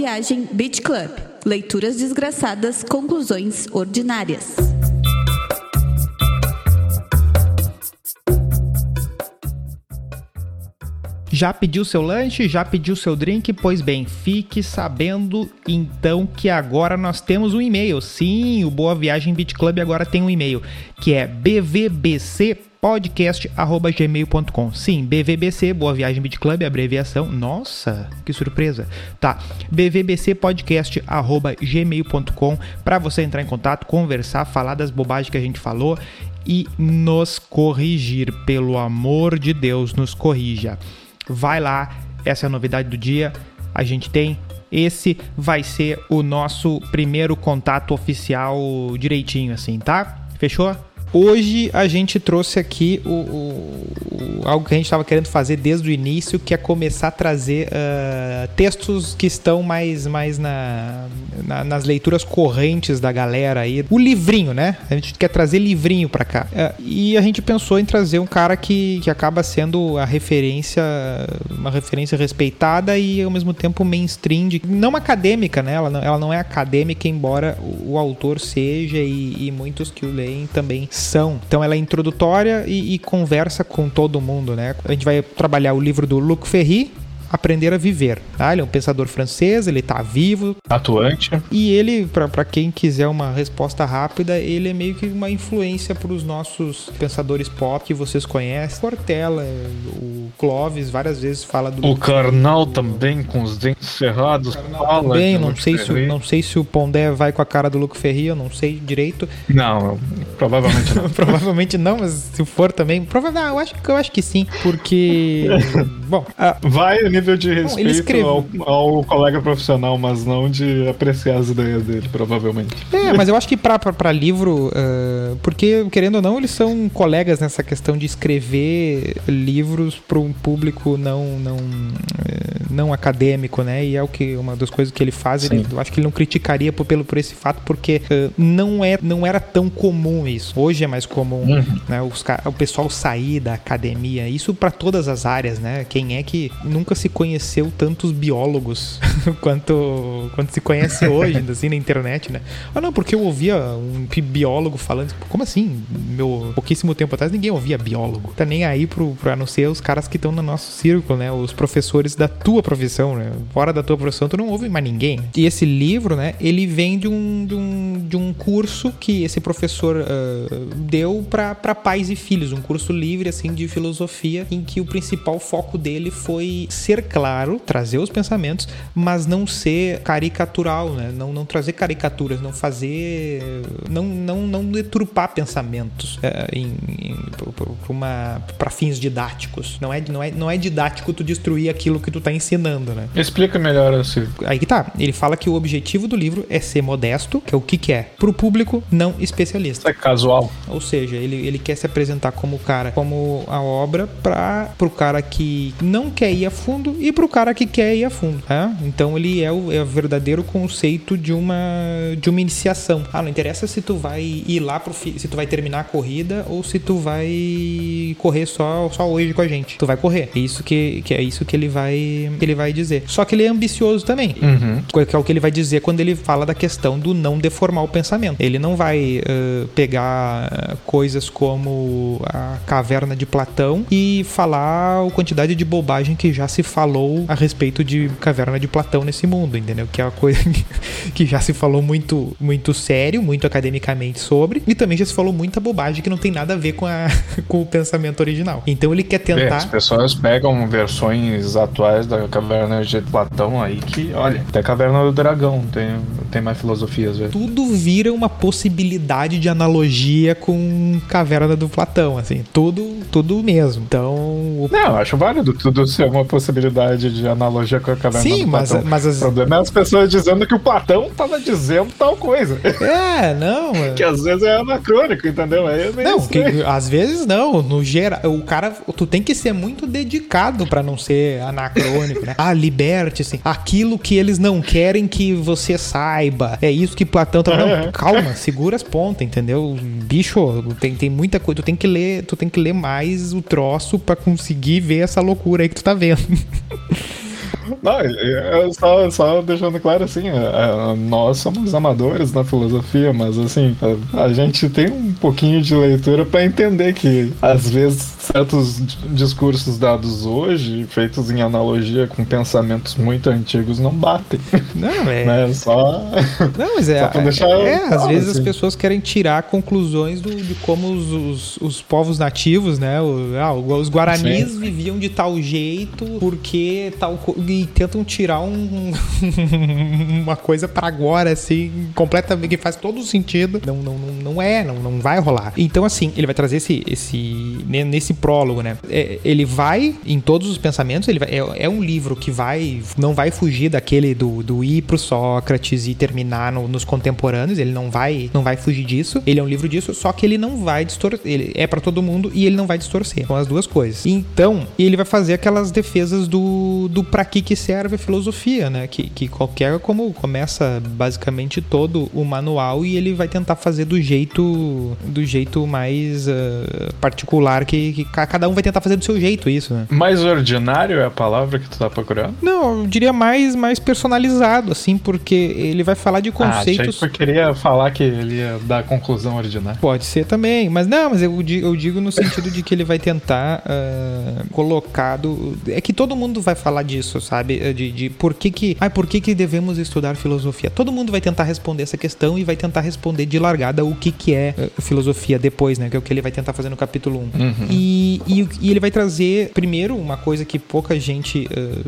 Viagem Beach Club. Leituras desgraçadas, conclusões ordinárias. Já pediu seu lanche? Já pediu seu drink? Pois bem, fique sabendo então que agora nós temos um e-mail. Sim, o Boa Viagem Beach Club agora tem um e-mail, que é bvbc podcast@gmail.com. Sim, BVBC, Boa Viagem Beat Club, abreviação. Nossa, que surpresa. Tá. BVBC podcast@gmail.com para você entrar em contato, conversar, falar das bobagens que a gente falou e nos corrigir, pelo amor de Deus, nos corrija. Vai lá, essa é a novidade do dia. A gente tem esse vai ser o nosso primeiro contato oficial direitinho assim, tá? Fechou? Hoje a gente trouxe aqui o, o, o algo que a gente estava querendo fazer desde o início, que é começar a trazer uh, textos que estão mais, mais na, na, nas leituras correntes da galera aí. O livrinho, né? A gente quer trazer livrinho para cá. Uh, e a gente pensou em trazer um cara que, que acaba sendo a referência, uma referência respeitada e ao mesmo tempo mainstream, de, não acadêmica, né? Ela não, ela não é acadêmica, embora o, o autor seja e, e muitos que o leem também então ela é introdutória e, e conversa com todo mundo, né? A gente vai trabalhar o livro do Luc Ferry, Aprender a Viver. Tá? Ele é um pensador francês, ele está vivo. Atuante. E ele, para quem quiser uma resposta rápida, ele é meio que uma influência para os nossos pensadores pop que vocês conhecem. Cortella, o Clovis, várias vezes fala do. O Karnal também, com os dentes cerrados, fala. Bem, não sei, se, não sei se o Pondé vai com a cara do Luc Ferry, eu não sei direito. Não, provavelmente não. provavelmente não, mas se for também. Provavelmente, ah, eu, acho, eu acho que sim, porque. bom. Ah, vai nível de respeito ao, ao, colega profissional, mas não de apreciar as ideias dele, provavelmente. É, mas eu acho que para livro, uh, porque querendo ou não, eles são colegas nessa questão de escrever livros para um público não, não, uh, não acadêmico, né? E é o que uma das coisas que ele faz, ele, eu acho que ele não criticaria por, pelo, por esse fato, porque uh, não, é, não era tão comum isso. Hoje é mais comum uhum. né, os, o pessoal sair da academia, isso para todas as áreas, né? Quem é que nunca se conheceu tantos biólogos quanto, quanto se conhece hoje, assim, na internet, né? Ah, não, porque eu ouvia um biólogo falando, como assim? Meu pouquíssimo tempo atrás ninguém ouvia biólogo. Tá nem aí pro, pra não ser os caras que estão no nosso círculo, né? Os professores da tua profissão, né? Fora da tua profissão, tu não ouve mais ninguém. E esse livro, né? Ele vem de um, de um, de um curso que esse professor uh, deu para pais e filhos, um curso livre, assim, de filosofia, em que o principal foco dele foi ser claro, trazer os pensamentos, mas não ser caricatural, né? Não, não trazer caricaturas, não fazer. Não, não, não deturpar pensamentos é, para fins didáticos. Não é, não, é, não é didático tu destruir aquilo que tu tá ensinando, né? Explica melhor assim. Aí que tá. Ele fala que o objetivo do livro é ser modesto, que é o que, que é? Pro público não especialista. É casual. Ou seja, ele, ele quer se apresentar como cara, como a obra para pro cara que não quer ir a fundo e para o cara que quer ir a fundo. Tá? Então ele é o, é o, verdadeiro conceito de uma, de uma iniciação. Ah, não interessa se tu vai ir lá pro se tu vai terminar a corrida ou se tu vai correr só, só hoje com a gente. Tu vai correr. É isso que, que é isso que ele vai que ele vai dizer. Só que ele é ambicioso também. Uhum. Que é o que ele vai dizer quando ele fala da questão do não deformar o pensamento. Ele não vai uh, pegar coisas como a caverna de Platão e falar a quantidade de bobagem que já se falou a respeito de Caverna de Platão nesse mundo, entendeu? Que é uma coisa que já se falou muito, muito sério, muito academicamente sobre, e também já se falou muita bobagem que não tem nada a ver com, a, com o pensamento original. Então ele quer tentar. É, as pessoas pegam versões atuais da Caverna de Platão aí que, olha, até Caverna do Dragão tem, tem mais filosofias. Velho. Tudo vira uma possibilidade de analogia com Caverna do Platão, assim, tudo, tudo mesmo. Então. O... Não, eu acho válido tudo ser uma possibilidade de analogia com a caverna Sim, do Platão. mas, mas as... O problema é as pessoas dizendo que o Platão tava dizendo tal coisa. É, não. que às vezes é anacrônico, entendeu? É não, que, às vezes não. No geral, o cara, tu tem que ser muito dedicado para não ser anacrônico, né? Ah, liberte-se. Aquilo que eles não querem que você saiba. É isso que Platão tá. Não, calma, segura as pontas, entendeu? Bicho, tem, tem muita coisa. Tu tem que ler, tu tem que ler mais o troço para conseguir ver essa loucura aí que tu tá vendo. Não, eu só, só deixando claro assim, é, é, nós somos amadores na filosofia, mas assim, a, a gente tem um pouquinho de leitura para entender que às vezes certos discursos dados hoje, feitos em analogia com pensamentos muito antigos, não batem. Não, é. Né? Só. Não, mas é. Deixar é, às claro, vezes as assim. pessoas querem tirar conclusões do, de como os, os, os povos nativos, né? o- ah, os guaranis viviam de tal jeito porque tal. co- Tentam tirar um, uma coisa pra agora, assim, completamente. que faz todo sentido. Não, não, não, é, não, não vai rolar. Então, assim, ele vai trazer esse. esse ne- nesse prólogo, né? É, ele vai em todos os pensamentos, ele vai- é, é um livro que vai. não vai fugir daquele do, do ir pro Sócrates e terminar no- nos contemporâneos. Ele não vai, não vai fugir disso. Ele é um livro disso, só que ele não vai distorcer. Ele é pra todo mundo e ele não vai distorcer. São as duas coisas. Então, ele vai fazer aquelas defesas do, do pra que que serve a filosofia, né? Que, que qualquer como começa basicamente todo o manual e ele vai tentar fazer do jeito do jeito mais ah, particular que, que ca- cada um vai tentar fazer do seu jeito isso, né? Mais ordinário é a palavra que tu tá procurando? Não, eu diria mais mais personalizado assim, porque ele vai falar de Ah, conceitos que eu queria falar que ele ia dar conclusão ordinária. Pode ser também, mas não, mas eu digo, eu digo no sentido de que ele vai tentar ah, colocar do, é que todo mundo vai falar disso, sabe? Eh, De, de por que que, ai, por que que devemos estudar filosofia? Todo mundo vai tentar responder essa questão e vai tentar responder de largada o que que é eh, filosofia depois, né? Que é o que ele vai tentar fazer no capítulo 1. Uhum. E, e, e ele vai trazer, primeiro, uma coisa que pouca gente eh,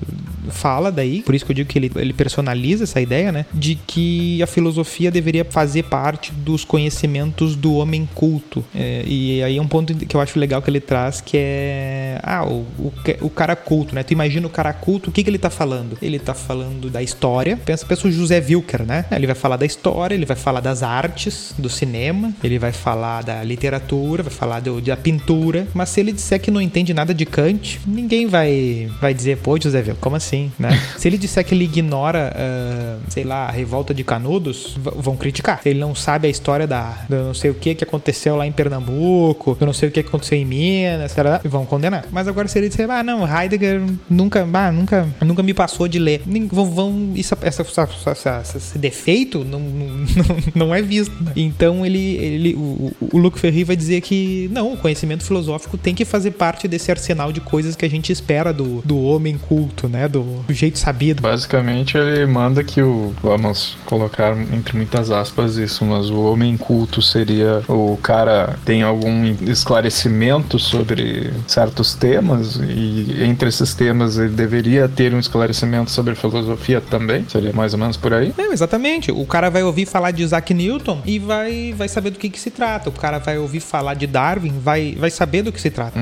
fala daí, por isso que eu digo que ele, ele personaliza essa ideia, né? De que a filosofia deveria fazer parte dos conhecimentos do homem culto. É, e aí é um ponto que eu acho legal que ele traz, que é. Ah, o, o, o cara culto, né? Tu imagina o cara culto, o que, que ele tá falando? Ele tá falando da história. Pensa, pensa o José Wilker, né? Ele vai falar da história, ele vai falar das artes, do cinema, ele vai falar da literatura, vai falar do, da pintura. Mas se ele disser que não entende nada de Kant, ninguém vai, vai dizer, pô, José Wilker, como assim, né? se ele disser que ele ignora, ah, sei lá, a revolta de Canudos, vão criticar. Se ele não sabe a história da, da não sei o que que aconteceu lá em Pernambuco, eu não sei o que aconteceu em Minas, tarará, vão condenar. Mas agora se ele disser, ah, não, Heidegger nunca, ah, nunca, nunca me passou de ler. Vão, vão isso, essa, essa, essa- esse defeito não, não, não é visto. né? Então ele, ele o, o Luc Ferry vai dizer que não, o conhecimento filosófico tem que fazer parte desse arsenal de coisas que a gente espera do, do homem culto, né? Do, do jeito sabido. Basicamente, ele manda que o. Vamos colocar entre muitas aspas isso, mas o homem culto seria o cara tem algum esclarecimento sobre certos temas, e entre esses temas ele deveria ter um esclarecimento sobre filosofia também. Seria mais ou menos por aí. Não, exatamente. O cara vai ouvir falar de Isaac Newton e vai, vai saber do que, que se trata. O cara vai ouvir falar de Darwin, vai, vai saber do que se trata.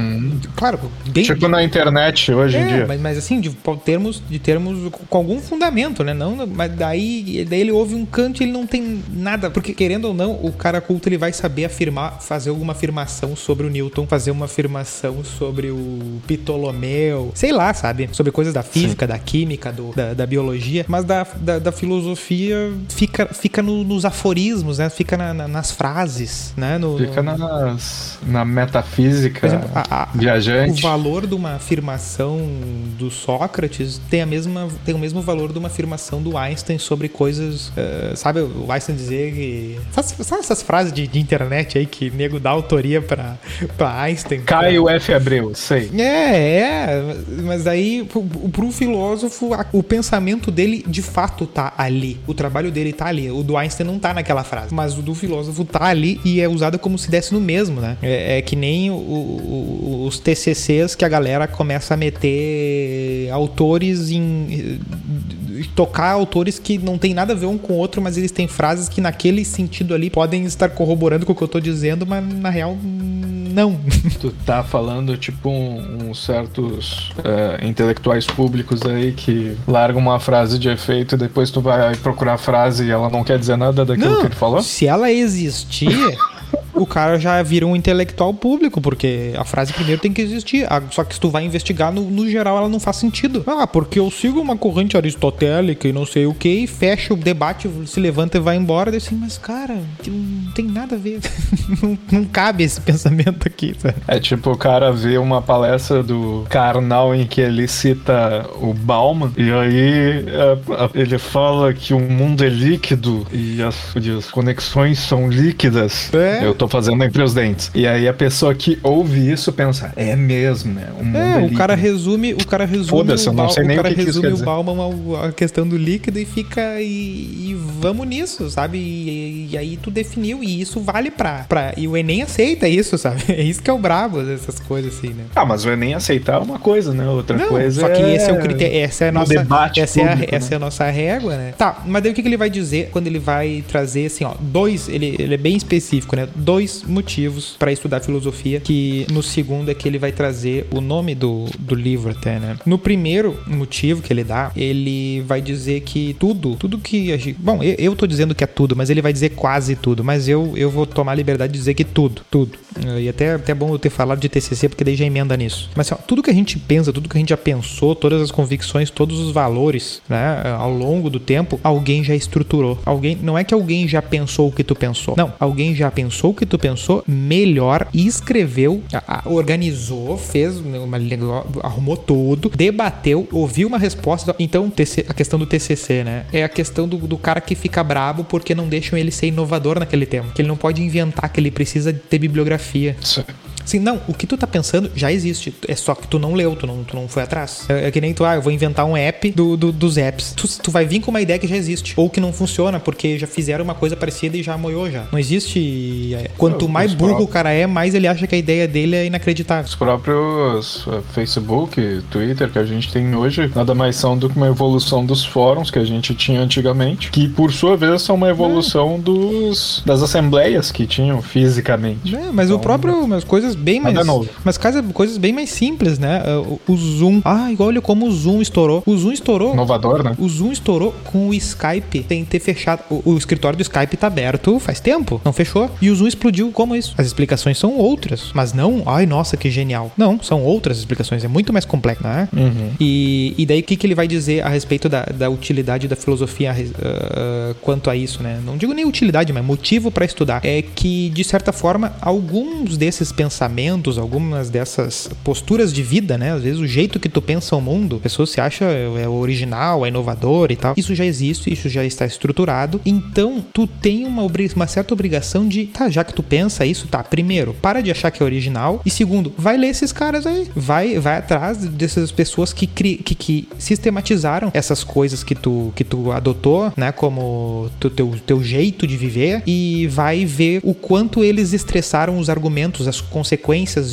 Claro, bem. Tipo na internet hoje em É, dia. mas, mas assim, de termos, de termos com algum fundamento, né? Não, mas daí, daí ele ouve um canto e ele não tem nada. Porque, querendo ou não, o cara culto ele vai saber afirmar, fazer alguma afirmação sobre o Newton, fazer uma afirmação sobre o Ptolomeu, sei lá, sabe? Sobre coisas da física, da química, do, da, da biologia. Mas da, da, da filosofia fica, fica no- nos aforismos, né? Fica na- na- nas frases, né? No, Fica no- nas, na metafísica exemplo, a- a- viajante. o valor de uma afirmação do Sócrates tem, a mesma, tem o mesmo valor de uma afirmação do Einstein sobre coisas. eh, sabe, o Einstein dizer que. Sabe, sabe essas frases de, de internet aí que nego dá autoria pra, pra Einstein? Caio F. Abreu, sei. É, é, mas aí pro, pro filósofo a- o pensamento dele de fato tá ali, o trabalho dele tá ali. O do Einstein não tá naquela frase, mas o do filósofo tá ali e é usado como se desse no mesmo, né? É, é que nem o- o- os TCCs que a galera começa a meter autores em tocar autores que não tem nada a ver um com o outro, mas eles têm frases que naquele sentido ali podem estar corroborando com o que eu tô dizendo, mas na real não. Tu tá falando, tipo, um- uns certos é, intelectuais públicos aí que largam uma frase de efeito e depois tu vai procurar a frase e ela não quer dizer nada daquilo que ele falou? Se ela existir, o cara já vira um intelectual público, porque a frase primeiro tem que existir. Só que se tu vai investigar, no, no geral ela não faz sentido. Ah, porque eu sigo uma corrente aristotélica e não sei o que, e fecha o debate, se levanta e vai embora. Daí assim, mas cara, não tem nada a ver. não, não cabe esse pensamento aqui, sabe? É tipo o cara vê uma palestra do Karnal em que ele cita o Bauman e aí é, ele fala que o mundo é líquido e as, as conexões são líquidas. É. Eu tô fazendo entre os dentes. E aí a pessoa que ouve isso pensa, é mesmo, né? O mundo é, É, o líquido. cara resume, o cara resume Foda-se, o, eu não sei o nem o cara que que resume quer o. Bauman a questão do líquido e fica e, e vamos nisso, sabe? E, e aí tu definiu e isso vale pra, pra e o Enem aceita isso, sabe? É isso que é o brabo dessas coisas assim, né? Ah, mas o Enem aceitar é uma coisa, né? Outra Não, coisa só que é... esse é o critério, essa é a no nossa, debate essa, é a, público, essa né? é a nossa régua, né? Tá, mas daí o que, que ele vai dizer quando ele vai trazer assim, ó, dois, ele, ele é bem específico, né? Dois motivos pra estudar filosofia, que no segundo é que ele vai trazer o nome do, do livro até, né? No primeiro motivo que ele dá, ele vai dizer que tudo, tudo que a gente, bom, eu, eu tô dizendo que é tudo, mas ele vai dizer quase tudo, mas eu, eu vou tomar liberdade de dizer que tudo, tudo. E até, até é bom eu ter falado de TCC, porque daí já emenda nisso. Mas assim, ó, tudo que a gente pensa, tudo que a gente já pensou, todas as convicções, todos os valores, né, ao longo do tempo, alguém já estruturou. Alguém, não é que alguém já pensou o que tu pensou. Não, alguém já pensou o que tu pensou melhor e escreveu, organizou, fez uma, arrumou tudo, debateu, ouviu uma resposta. Então, a questão do TCC, né, é a questão do, do cara que fica brabo porque não deixam ele ser inovador naquele tema. Que ele não pode inventar, que ele precisa ter bibliografia. Isso. Assim, não, o que tu tá pensando já existe. É só que tu não leu, tu não, tu não foi atrás. É, é que nem tu, ah, eu vou inventar um app do, do- dos apps. Tu, tu vai vir com uma ideia que já existe. Ou que não funciona, porque já fizeram uma coisa parecida e já moiou já. Não existe. é, quanto mais burro o cara é, mais ele acha que a ideia dele é inacreditável. Os próprios uh, Facebook, Twitter que a gente tem hoje, nada mais são do que uma evolução dos fóruns que a gente tinha antigamente, que por sua vez são uma evolução dos, das assembleias que tinham fisicamente. É, mas o Então, próprio, umas coisas bem mais. Nada novo. Mas casa- coisas bem mais simples, né? O, o Zoom. Ah, olha como o Zoom estourou. O Zoom estourou. Inovador, né? O Zoom estourou com o Skype sem ter fechado. O, o escritório do Skype tá aberto faz tempo, não fechou. E o Zoom explodiu como isso? As explicações são outras, mas não, ai nossa, que genial. Não, são outras explicações, é muito mais complexo, né? Uhum. E, e daí o que, que ele vai dizer a respeito da, da utilidade da filosofia ah, quanto a isso, né? Não digo nem utilidade, mas motivo para estudar. É que, de certa forma, alguns desses pensamentos, algumas dessas posturas de vida, né? Às vezes o jeito que tu pensa o mundo, a pessoa se acha é o original, é inovador e tal. Isso já existe, isso já está estruturado. Então, tu tem uma, uma certa obrigação de, tá, já que tu pensa isso, tá, primeiro, para de achar que é original. E segundo, vai ler esses caras aí. Vai, vai atrás dessas pessoas que, cri, que, que sistematizaram essas coisas que tu, que tu adotou, né? Como tu, teu, teu jeito de viver. E vai ver o quanto eles estressaram os argumentos, as consequências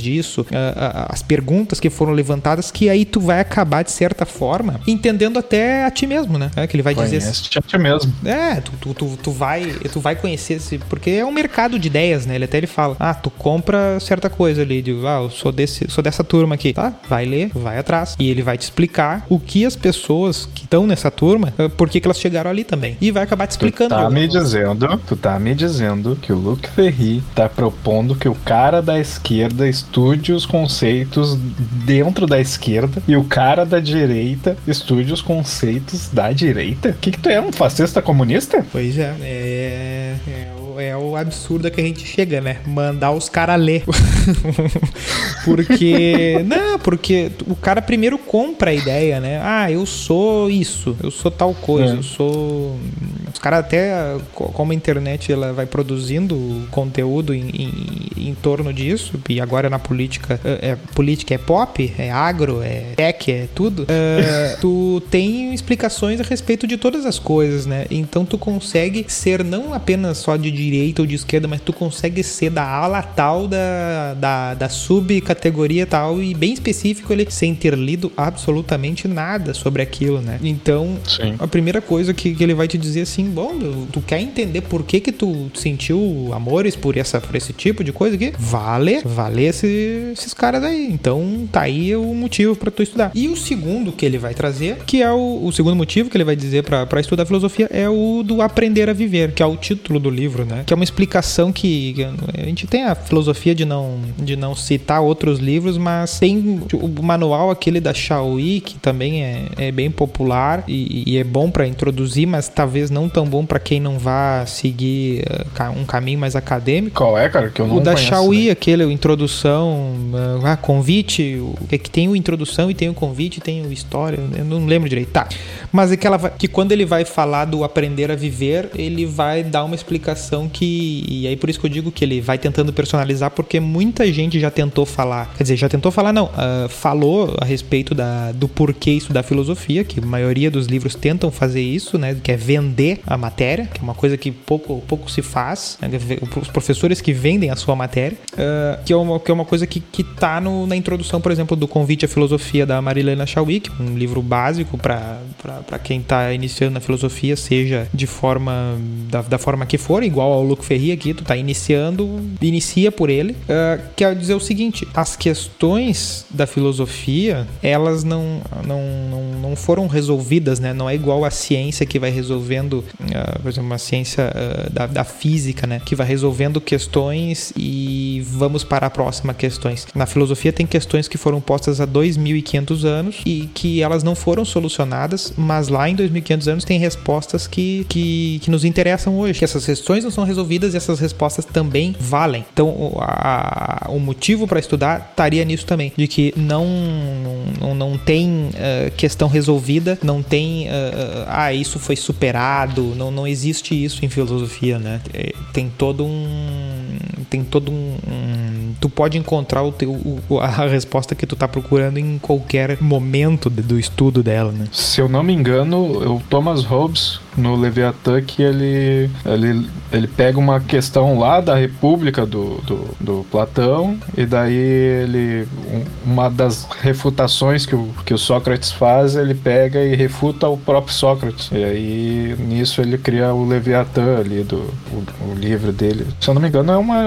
disso, a- a- as perguntas que foram levantadas, que aí tu vai acabar, de certa forma, entendendo até a ti mesmo, né? É, que ele vai dizer assim, Conhece chat mesmo. é, tu, tu, tu, tu vai, tu vai conhecer esse. Porque é um mercado de ideias, né? Ele até ele fala: Ah, tu compra certa coisa ali. De, ah, eu sou, desse, sou dessa turma aqui. Tá, vai ler, vai atrás. E ele vai te explicar o que as pessoas que estão nessa turma, eh, por que elas chegaram ali também. E vai acabar te Tu explicando. de tá me dizendo, tu tá me dizendo que o Luke Ferri tá propondo que o cara da esquerda estude os conceitos dentro da esquerda e o cara da direita estude os conceitos da direita? O que que tu é, um fascista comunista? Pois é, é, é, é o absurdo que a gente chega, né? Mandar os caras ler. porque. Não, porque o cara primeiro compra a ideia, né? Ah, eu sou isso, eu sou tal coisa, É. eu sou. Os caras até, co- como a internet ela vai produzindo conteúdo em, em, em torno disso, e agora na política, é, é- política é pop, é agro, é tech, é tudo, é, tu tem explicações a respeito de todas as coisas, né? Então tu consegue ser não apenas só de direita ou de esquerda, mas tu consegue ser da ala tal, da, da, da subcategoria tal, e bem específico ele sem ter lido absolutamente nada sobre aquilo, né? Então, Sim. a primeira coisa que, que ele vai te dizer assim, bom, tu quer entender por que que tu sentiu amores por, essa, por esse tipo de coisa aqui? Vale, vale esse, esses caras aí. Então tá aí o motivo para tu estudar. E o segundo que ele vai trazer, que é o, o segundo motivo que ele vai dizer para estudar filosofia, é o do aprender a viver, que é o título do livro, né? Que é uma explicação que a gente tem a filosofia de não, de não citar outros livros, mas tem o manual aquele da Shaui, que também é, é bem popular e, e é bom para introduzir, mas talvez não tão bom para quem não vá seguir uh, um caminho mais acadêmico. Qual é, cara? Que eu não O da conheço, Shaui, né? aquele, o introdução, uh, ah, convite, o, é que tem o introdução e tem o convite, tem o história, eu não lembro direito. Tá. Mas é que, ela vai, que quando ele vai falar do aprender a viver, ele vai dar uma explicação que. E aí por isso que eu digo que ele vai tentando personalizar, porque muita gente já tentou falar. Quer dizer, já tentou falar, não. Uh, falou a respeito da, do porquê estudar filosofia, que a maioria dos livros tentam fazer isso, né? Que é vender a matéria, que é uma coisa que pouco, pouco se faz. Né, os professores que vendem a sua matéria, uh, que, é uma, que é uma coisa que, que tá no, na introdução, por exemplo, do Convite à Filosofia da Marilena Chauik, um livro básico para quem está iniciando na filosofia, seja de forma da, da, forma que for, igual ao Luc Ferri aqui, tu tá iniciando, inicia por ele, uh, quer dizer o seguinte, as questões da filosofia, elas não, não, não, não foram resolvidas, né? Não é igual a ciência que vai resolvendo, uh, por exemplo, uma ciência uh, da, da física, né? Que vai resolvendo questões e vamos para a próxima questões. Na filosofia tem questões que foram postas há 2.500 anos e que elas não foram solucionadas, mas lá em 2.500 anos tem respostas que, que, que nos interessam hoje. Que essas questões não são resolvidas e essas respostas também valem. Então, a, a, o motivo para estudar estaria nisso também, de que não, não, não tem uh, questão resolvida, não tem, uh, ah, isso foi superado, não, não existe isso em filosofia, né? É, tem todo um. Tem todo um, um tu pode encontrar o teu, o, a resposta que tu tá procurando em qualquer momento do estudo dela, né? Se eu não me engano, o Thomas Hobbes no Leviatã que ele, ele, ele pega uma questão lá da República do, do, do Platão e daí ele uma das refutações que o, que o Sócrates faz ele pega e refuta o próprio Sócrates. E aí nisso ele cria o Leviatã ali do o, o livro dele. Se eu não me engano é uma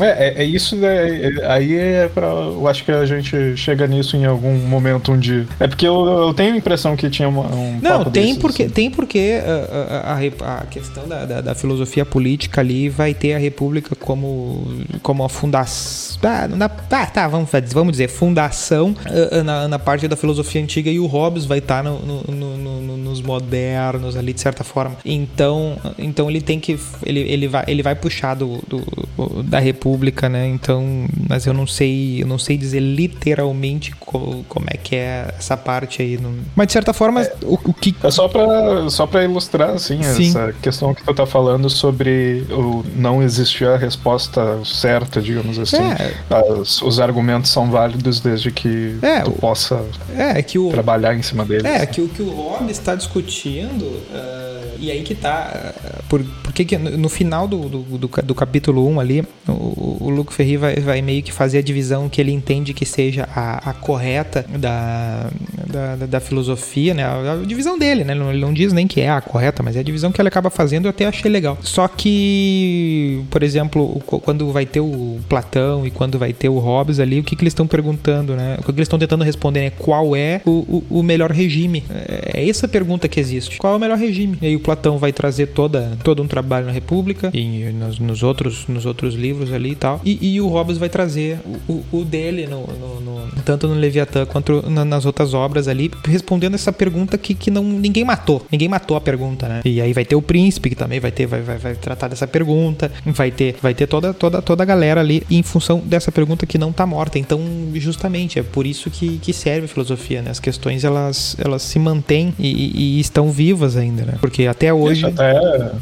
é, é, é, isso né, é, aí é para eu acho que a gente chega nisso em algum momento um dia. É porque eu, eu tenho a impressão que tinha uma, um não tem desses, porque assim. tem porque uh, a, a, a questão da, da, da, filosofia política ali vai ter a República como, como a fundação. Ah, na, ah, tá, vamos, vamos dizer, fundação uh, na, na, parte da filosofia antiga e o Hobbes vai estar tá no, no, no, nos modernos ali, de certa forma. Então, então ele tem que. Ele, ele, vai, ele vai puxar do, do, da República, né? Então, mas eu não sei, eu não sei dizer literalmente como, como é que é essa parte aí. Mas de certa forma, é, o, o que. É só pra, só pra ilustrar ilustrar assim, Sim. essa questão que tu tá falando sobre o não existir a resposta certa, digamos assim. É. As, os argumentos são válidos desde que é, tu possa é, que o, trabalhar em cima deles. É, que o que o Hobbes está discutindo, uh, e aí que tá. Uh, por, porque que no final do, do, do, do capítulo 1 ali, o, o Luco Ferri vai, vai meio que fazer a divisão que ele entende que seja a, a correta da, da, da, filosofia, né? A, a divisão dele, né? Ele não, ele não diz nem que é a correta correta, mas é a divisão que ele acaba fazendo eu até achei legal. Só que, por exemplo, quando vai ter o Platão e quando vai ter o Hobbes ali, o que, que eles estão perguntando, né? O que eles estão tentando responder é qual é o, o, o, melhor regime? É essa pergunta que existe. Qual é o melhor regime? E aí o Platão vai trazer toda, todo um trabalho na República e nos, nos outros, nos outros livros ali e tal. E, e o Hobbes vai trazer o, o dele, no, no, no, tanto no Leviatã quanto nas outras obras ali, respondendo essa pergunta que, que não, ninguém matou. Ninguém matou a pergunta pergunta, né? E aí vai ter o príncipe que também vai ter, vai, vai, vai tratar dessa pergunta, vai ter, vai ter toda, toda, toda a galera ali em função dessa pergunta que não tá morta. Então, justamente, é por isso que, que serve a filosofia, né? As questões elas, elas se mantêm e, e estão vivas ainda, né? Porque até hoje. Isso até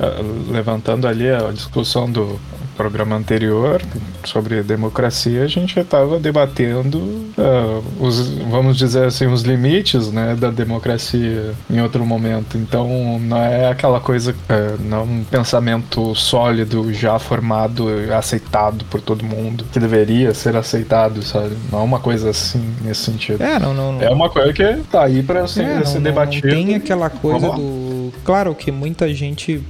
eh, levantando ali a discussão do programa anterior sobre democracia, a gente estava debatendo uh, os, vamos dizer assim, os limites né, da democracia em outro momento. Então não é aquela coisa, uh, não é um pensamento sólido, já formado, aceitado por todo mundo, que deveria ser aceitado, sabe? Não é uma coisa assim nesse sentido. É, não, não, não. É uma coisa que tá aí para ser, é, ser debatida. Não tem aquela coisa do claro que muita gente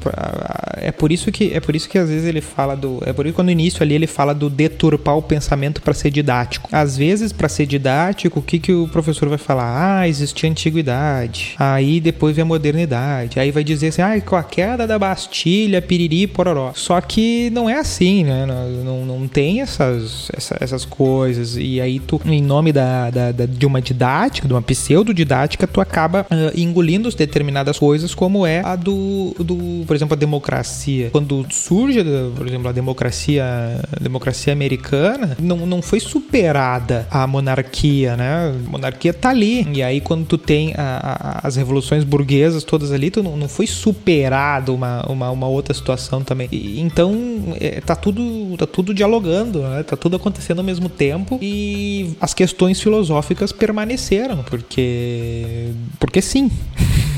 é por isso que é por isso que às vezes ele fala do é por isso que no início ali ele fala do deturpar o pensamento para ser didático. Às vezes para ser didático, o que que o professor vai falar? Ah, existia antiguidade. Aí depois vem a modernidade. Aí vai dizer assim: "Ah, com a queda da Bastilha, piriri, pororó". Só que não é assim, né? Não, não tem essas, essas, essas coisas e aí tu em nome da, da, da de uma didática, de uma pseudo didática, tu acaba uh, engolindo determinadas coisas como é a do, do por exemplo, a democracia. Quando surge, por exemplo, a democracia, a democracia americana, não, não foi superada a monarquia, né? A monarquia tá ali. E aí, quando tu tem a, a, as revoluções burguesas todas ali, tu não, não foi superado uma, uma, uma outra situação também. E, então, é, tá tudo tá tudo dialogando, né? tá tudo acontecendo ao mesmo tempo e as questões filosóficas permaneceram, porque porque sim.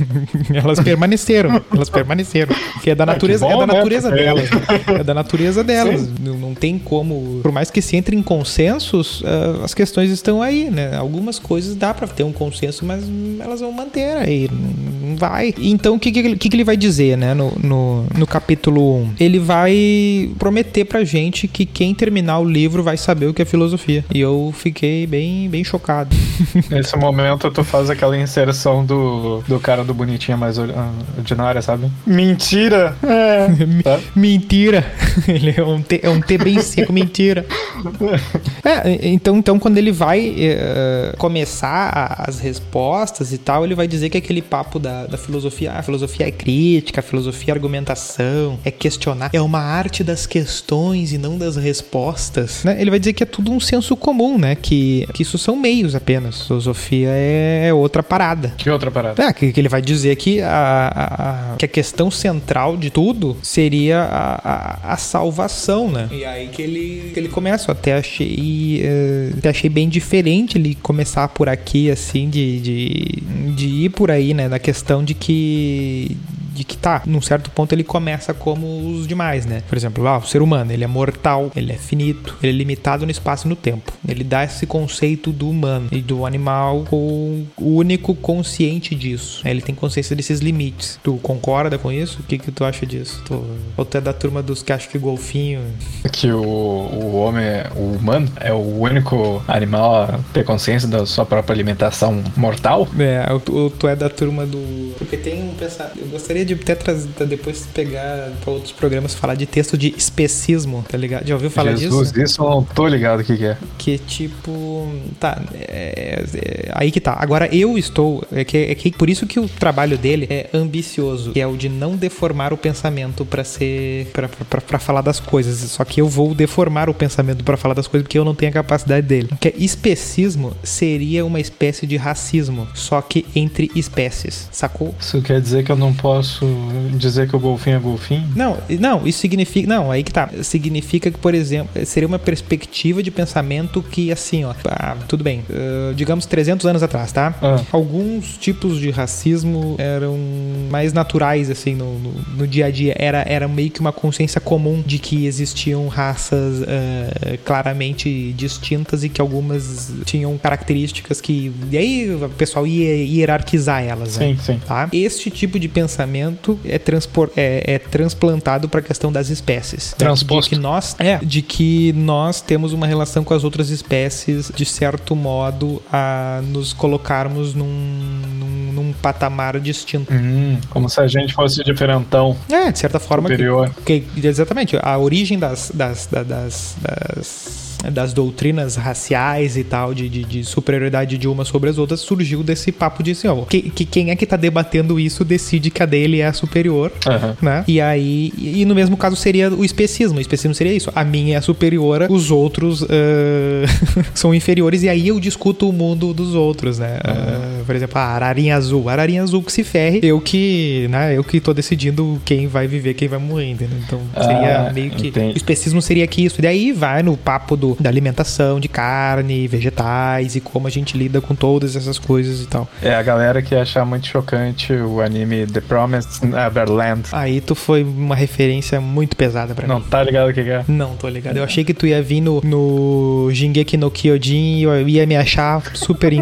elas permaneceram, elas permaneceram. Que é da natureza, é, bom, é da né? natureza né? delas. É da natureza delas. Não, não, tem como, por mais que se entre em consensos, uh, as questões estão aí, né? Algumas coisas dá para ter um consenso, mas elas vão manter aí, não vai. Então o que, que, que, ele vai dizer, né, no, no, no capítulo 1? Ele vai prometer pra gente que quem terminar o livro vai saber o que é filosofia. E eu fiquei bem, bem chocado. Nesse momento tu faz aquela inserção do, do cara do bonitinha mais ordinária, sabe? Mentira! É. mentira! Ele é um, T, é um T bem seco, mentira. É, então, então quando ele vai uh, começar as respostas e tal, ele vai dizer que aquele papo da, da filosofia, ah, a filosofia é crítica, a filosofia é argumentação, é questionar, é uma arte das questões e não das respostas. Né? Ele vai dizer que é tudo um senso comum, né? Que, que isso são meios apenas. Filosofia é outra parada. Que outra parada? É, que, que ele vai dizer que a, a, que a questão central de tudo seria a, a, a salvação, né? E aí que ele, que ele começa. Eu até achei, uh, até achei bem diferente ele começar por aqui, assim, de, de, de ir por aí, né? Na questão de que de que tá, num certo ponto ele começa como os demais, né? Por exemplo, ah, o ser humano, ele é mortal, ele é finito, ele é limitado no espaço e no tempo. Ele dá esse conceito do humano e do animal o único consciente disso. Ele tem consciência desses limites. Tu concorda com isso? O que que tu acha disso? Tu, ou tu é da turma dos que acham que golfinho... Que o, o homem, é, o humano, é o único animal a ter consciência da sua própria alimentação mortal? É, ou tu é da turma do... Porque tem um pensamento... Eu gostaria de até trazer, depois pegar para outros programas falar de texto de especismo, tá ligado? Já ouviu falar Jesus, disso? Isso eu não tô ligado o que, que é. Que tipo. Tá. É, é, aí que tá. Agora eu estou. É que, é que por isso que o trabalho dele é ambicioso, que é o de não deformar o pensamento para ser. para falar das coisas. Só que eu vou deformar o pensamento para falar das coisas porque eu não tenho a capacidade dele. Que é, especismo seria uma espécie de racismo, só que entre espécies, sacou? Isso quer dizer que eu não posso dizer que o golfinho é golfinho? Não, não, isso significa. Não, aí que tá. Significa que, por exemplo, seria uma perspectiva de pensamento que, assim, ó. Ah, tudo bem. Uh, digamos 300 anos atrás, tá? Ah. Alguns tipos de racismo eram mais naturais, assim, no, no, no, dia a dia. Era, era meio que uma consciência comum de que existiam raças uh, claramente distintas e que algumas tinham características que. E aí o pessoal ia hierarquizar elas, né? Sim, sim. Tá? Este tipo de pensamento é, transpor, é, é transplantado para a questão das espécies. Transposto. De que nós, é, de que nós temos uma relação com as outras espécies, de certo modo, a nos colocarmos num, num, num patamar distinto. Hum, como se a gente fosse diferentão. É, de certa forma. Superior. Que, que, exatamente. A origem das, das, das, das das doutrinas raciais e tal, de, de, de, superioridade de uma sobre as outras, surgiu desse papo de assim, ó, que, que quem é que tá debatendo isso decide que a dele é a superior, uhum. né? E aí, e, no mesmo caso seria o especismo. O especismo seria isso. A minha é a superior, os outros uh, são inferiores, e aí eu discuto o mundo dos outros, né? Uhum. Uh, por exemplo, a ararinha azul. A ararinha azul que se ferre, eu que, né? Eu que tô decidindo quem vai viver, quem vai morrer, entendeu? Então seria ah, meio que. Entendi. O especismo seria que isso. E daí vai no papo do do, da alimentação de carne, vegetais e como a gente lida com todas essas coisas e tal. É a galera que achar muito chocante o anime The Promised Neverland. Aí tu foi uma referência muito pesada pra Não mim. tá ligado o que é? Não, tô ligado. Eu achei que tu ia vir no, no Shingeki no Kyojin e eu ia me achar super,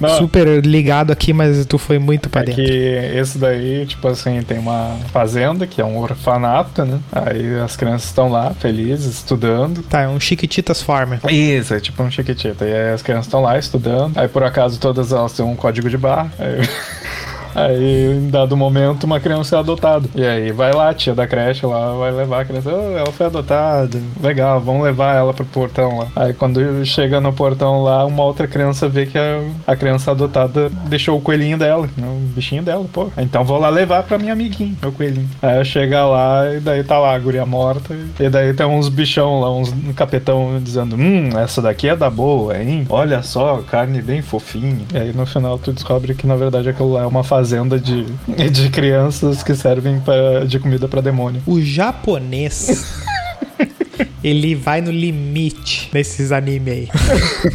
Não. super ligado aqui, mas tu foi muito pra É dentro. que esse daí, tipo assim, tem uma fazenda que é um orfanato, né? Aí as crianças estão lá, felizes, estudando. Tá, é um Chiquititas Farmer. Isso, é tipo um chiquitita. E aí as crianças estão lá estudando. Aí por acaso todas elas têm um código de barra. Aí, aí em dado momento uma criança é adotada. E aí vai lá, a tia da creche lá, vai levar a criança. "Oh, ela foi adotada. Legal, vamos levar ela pro portão lá. Aí quando chega no portão lá, uma outra criança vê que a, a criança adotada deixou o coelhinho dela, né, o bichinho dela, pô. Então vou lá levar pra minha amiguinha, meu coelhinho. Aí chega lá e daí tá lá a guria morta. E daí tem uns bichão lá, uns um capetão dizendo: Hum, essa daqui é da boa, hein? Olha só, carne bem fofinha. E aí no final tu descobre que na verdade aquilo lá é uma fazenda de, de crianças que servem pra, de comida pra demônio. O japonês. ele vai no limite nesses anime aí.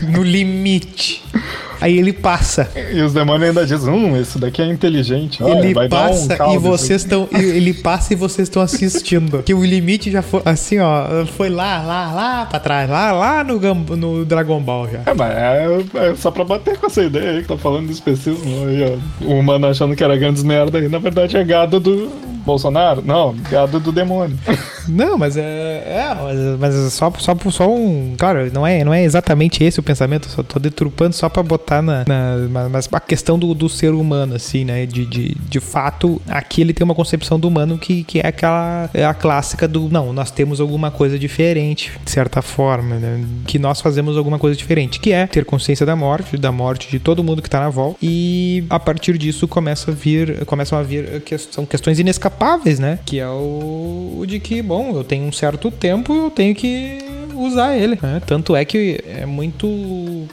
no limite. Aí ele passa. E os demônios ainda dizem: Hum, esse daqui é inteligente. Olha, ele um passa caldo e vocês estão. Ele passa e vocês estão assistindo. Que o limite já foi assim, ó. Foi lá, lá, lá pra trás. Lá, lá no, no Dragon Ball já. É, mas é, é só pra bater com essa ideia aí que tá falando de especismo aí, ó. O humano achando que era grandes merda aí, na verdade é gado do Bolsonaro? Não, gado do demônio. Não, mas é. É, mas, é só, só, só um. Claro, não é, não é exatamente esse o pensamento, só tô deturpando só pra botar na. na mas- a questão do, do ser humano, assim, né? De, de, de fato, aqui ele tem uma concepção do humano que, que é aquela. É a clássica do. Não, nós temos alguma coisa diferente, de certa forma, né? Que nós fazemos alguma coisa diferente, que é ter consciência da morte, da morte de todo mundo que tá na volta. E a partir disso começa a vir, começam a vir que- são questões inescapáveis, né? Que é o, o de que, bom, eu tenho um certo tempo, eu tenho que usar ele. né? Tanto é que é muito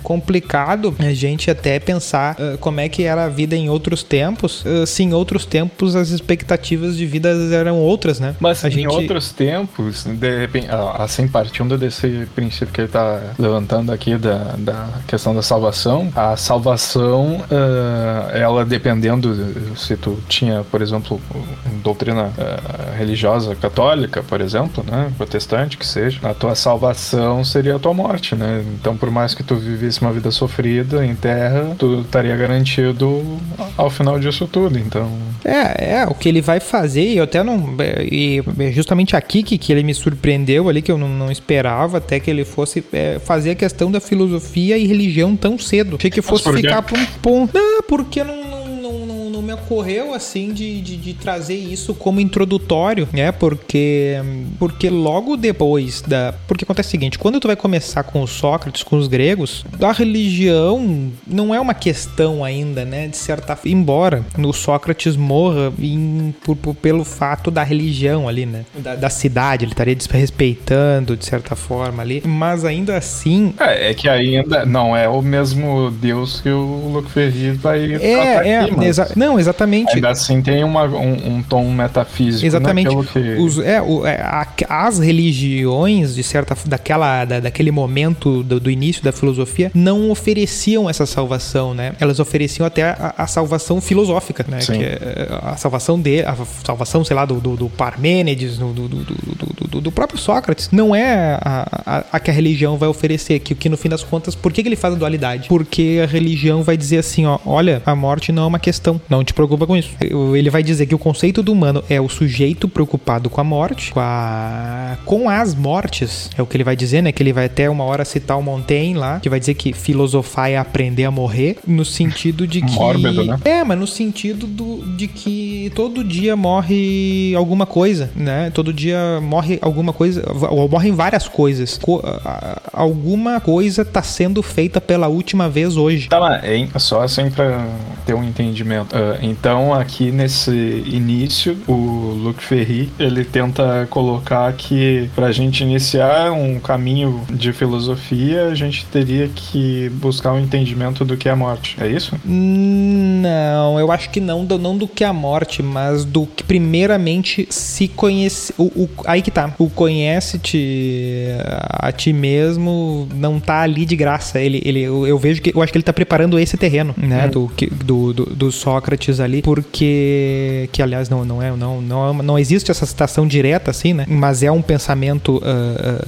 complicado a gente até pensar ah, como é que era a vida em outros tempos. ah, se em outros tempos as expectativas de vida eram outras, né? Mas a em outros tempos, de repente, ah, assim, partindo desse princípio que ele tá levantando aqui da, da questão da salvação, a salvação, ah, ela dependendo se tu tinha, por exemplo, doutrina religiosa católica, por exemplo, né, protestante que seja, a tua salvação seria a tua morte, né? Então, por mais que tu vivesse uma vida sofrida em terra, tu estaria garantido ao final disso tudo. Então, É, é, o que ele vai fazer, e eu até não. é, E é justamente aqui que, que ele me surpreendeu ali, que eu não, não esperava até que ele fosse é, fazer a questão da filosofia e religião tão cedo. Achei que fosse ficar pra um ponto. Não, porque não, me ocorreu assim de, de, de trazer isso como introdutório, né? Porque, porque logo depois da. Porque acontece o seguinte: quando tu vai começar com os Sócrates, com os gregos, a religião não é uma questão ainda, né? De certa forma. Embora o Sócrates morra em- por- por- pelo fato da religião ali, né? Da, da cidade, ele estaria desrespeitando de certa forma ali. Mas ainda assim, É, é que ainda não é o mesmo Deus que o Luke Ferri vai é, é, aqui, mas exa- não, exatamente. ainda assim tem uma- um, um tom metafísico Exatamente. naquilo que... Os, é, o- é, a- as religiões, de certa daquela, da- daquele momento do, do início da filosofia, não ofereciam essa salvação, né? Elas ofereciam até a, a salvação filosófica, né? Sim. Que é a salvação de, a salvação, sei lá, do, do, do Parmênides, do, do, do, do- do- do próprio Sócrates. Não é a, a, a que a religião vai oferecer, que, que no fim das contas, por que, que ele faz a dualidade? Porque a religião vai dizer assim, ó, olha, a morte não é uma questão, não te preocupa com isso. Ele vai dizer que o conceito do humano é o sujeito preocupado com a morte, com, a, com as mortes, é o que ele vai dizer, né? Que ele vai até uma hora citar o Montaigne lá, que vai dizer que filosofar é aprender a morrer, no sentido de que... Mórbido, né? É, mas no sentido do, de que todo dia morre alguma coisa, né? Todo dia morre alguma coisa, ou morrem várias coisas. Co- alguma coisa tá sendo feita pela última vez hoje. Tá, mas hein, só assim pra ter um entendimento. Ah, então, aqui nesse início, o Luc Ferry, ele tenta colocar que pra gente iniciar um caminho de filosofia, a gente teria que buscar um entendimento do que é a morte. É isso? Não, eu acho que não não do que a morte, mas do que primeiramente se conhece. O, o- aí que tá. O conhece-te a ti mesmo não tá ali de graça. Ele, ele, eu, eu vejo que eu acho que ele tá preparando esse terreno, né? Hum. Do, do, do, do Sócrates ali, porque que aliás não, não é não, não, é- não existe essa citação direta assim, né? Mas é um pensamento ah,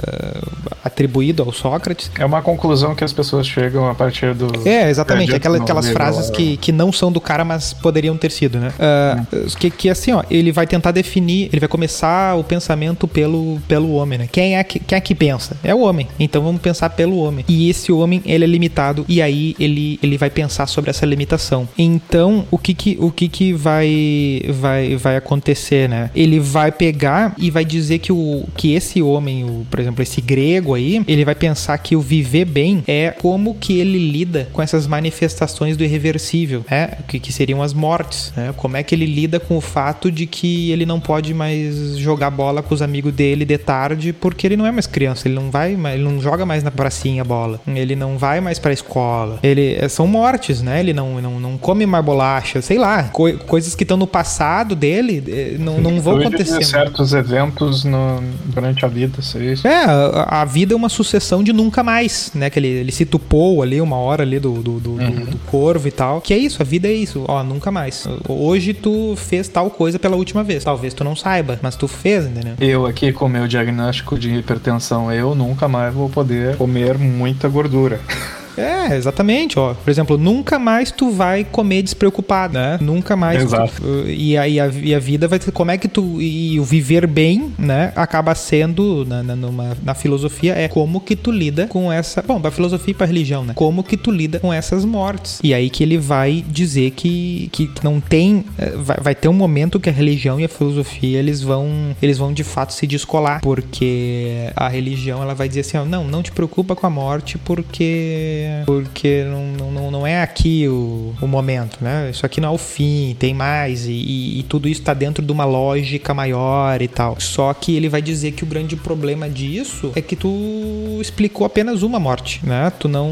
ah, atribuído ao Sócrates. É uma conclusão que as pessoas chegam a partir do. É, exatamente. Aquela, aquelas frases que, que não são do cara, mas poderiam ter sido, né? Ah, que, que assim, ó, ele vai tentar definir, ele vai começar o pensamento pelo, pelo homem, né? Quem é, que, quem é que pensa? É o homem. Então vamos pensar pelo homem. E esse homem, ele é limitado, e aí ele, ele vai pensar sobre essa limitação. Então, o que que, o que, que vai, vai, vai acontecer, né? Ele vai pegar e vai dizer que, o, que esse homem, o, por exemplo, esse grego aí, ele vai pensar que o viver bem é como que ele lida com essas manifestações do irreversível, né? Que, que seriam as mortes, né? Como é que ele lida com o fato de que ele não pode mais jogar bola com os amigos dele de tarde porque ele não é mais criança, ele não vai, ele não joga mais na pracinha bola, ele não vai mais pra escola, ele são mortes, né? Ele não, não, não come mais bolacha, sei lá, coi- coisas que estão no passado dele eh, não, não vão acontecer. mais. certos eventos no- durante a vida, seria isso. É, a, a vida é uma sucessão de nunca mais, né? Que ele, ele se tupou ali uma hora ali do, do, do, do- do corvo e tal. Que é isso, a vida é isso, ó, nunca mais. Hoje tu fez tal coisa pela última vez. Talvez tu não saiba, mas tu fez, entendeu? Eu aqui com meu diagnóstico de hipertensão, eu nunca mais vou poder comer muita gordura. É, exatamente, ó. Por exemplo, nunca mais tu vai comer despreocupado, né? Nunca mais. Exato. tu- e, a, e, a, e a vida vai ter. Como é que tu. E o viver bem, né? Acaba sendo, na, na, numa- na filosofia, é como que tu lida com essa. Bom, pra filosofia e pra religião, né? Como que tu lida com essas mortes. E aí que ele vai dizer que, que não tem. eh, Vai, vai ter um momento que a religião e a filosofia eles vão. Eles vão de fato se descolar. Porque a religião ela vai dizer assim: ó, não, não te preocupa com a morte, porque. Porque não, não, não é aqui o, o momento, né? Isso aqui não é o fim, tem mais. E, e- e tudo isso tá dentro de uma lógica maior e tal. Só que ele vai dizer que o grande problema disso é que tu explicou apenas uma morte, né? Tu não.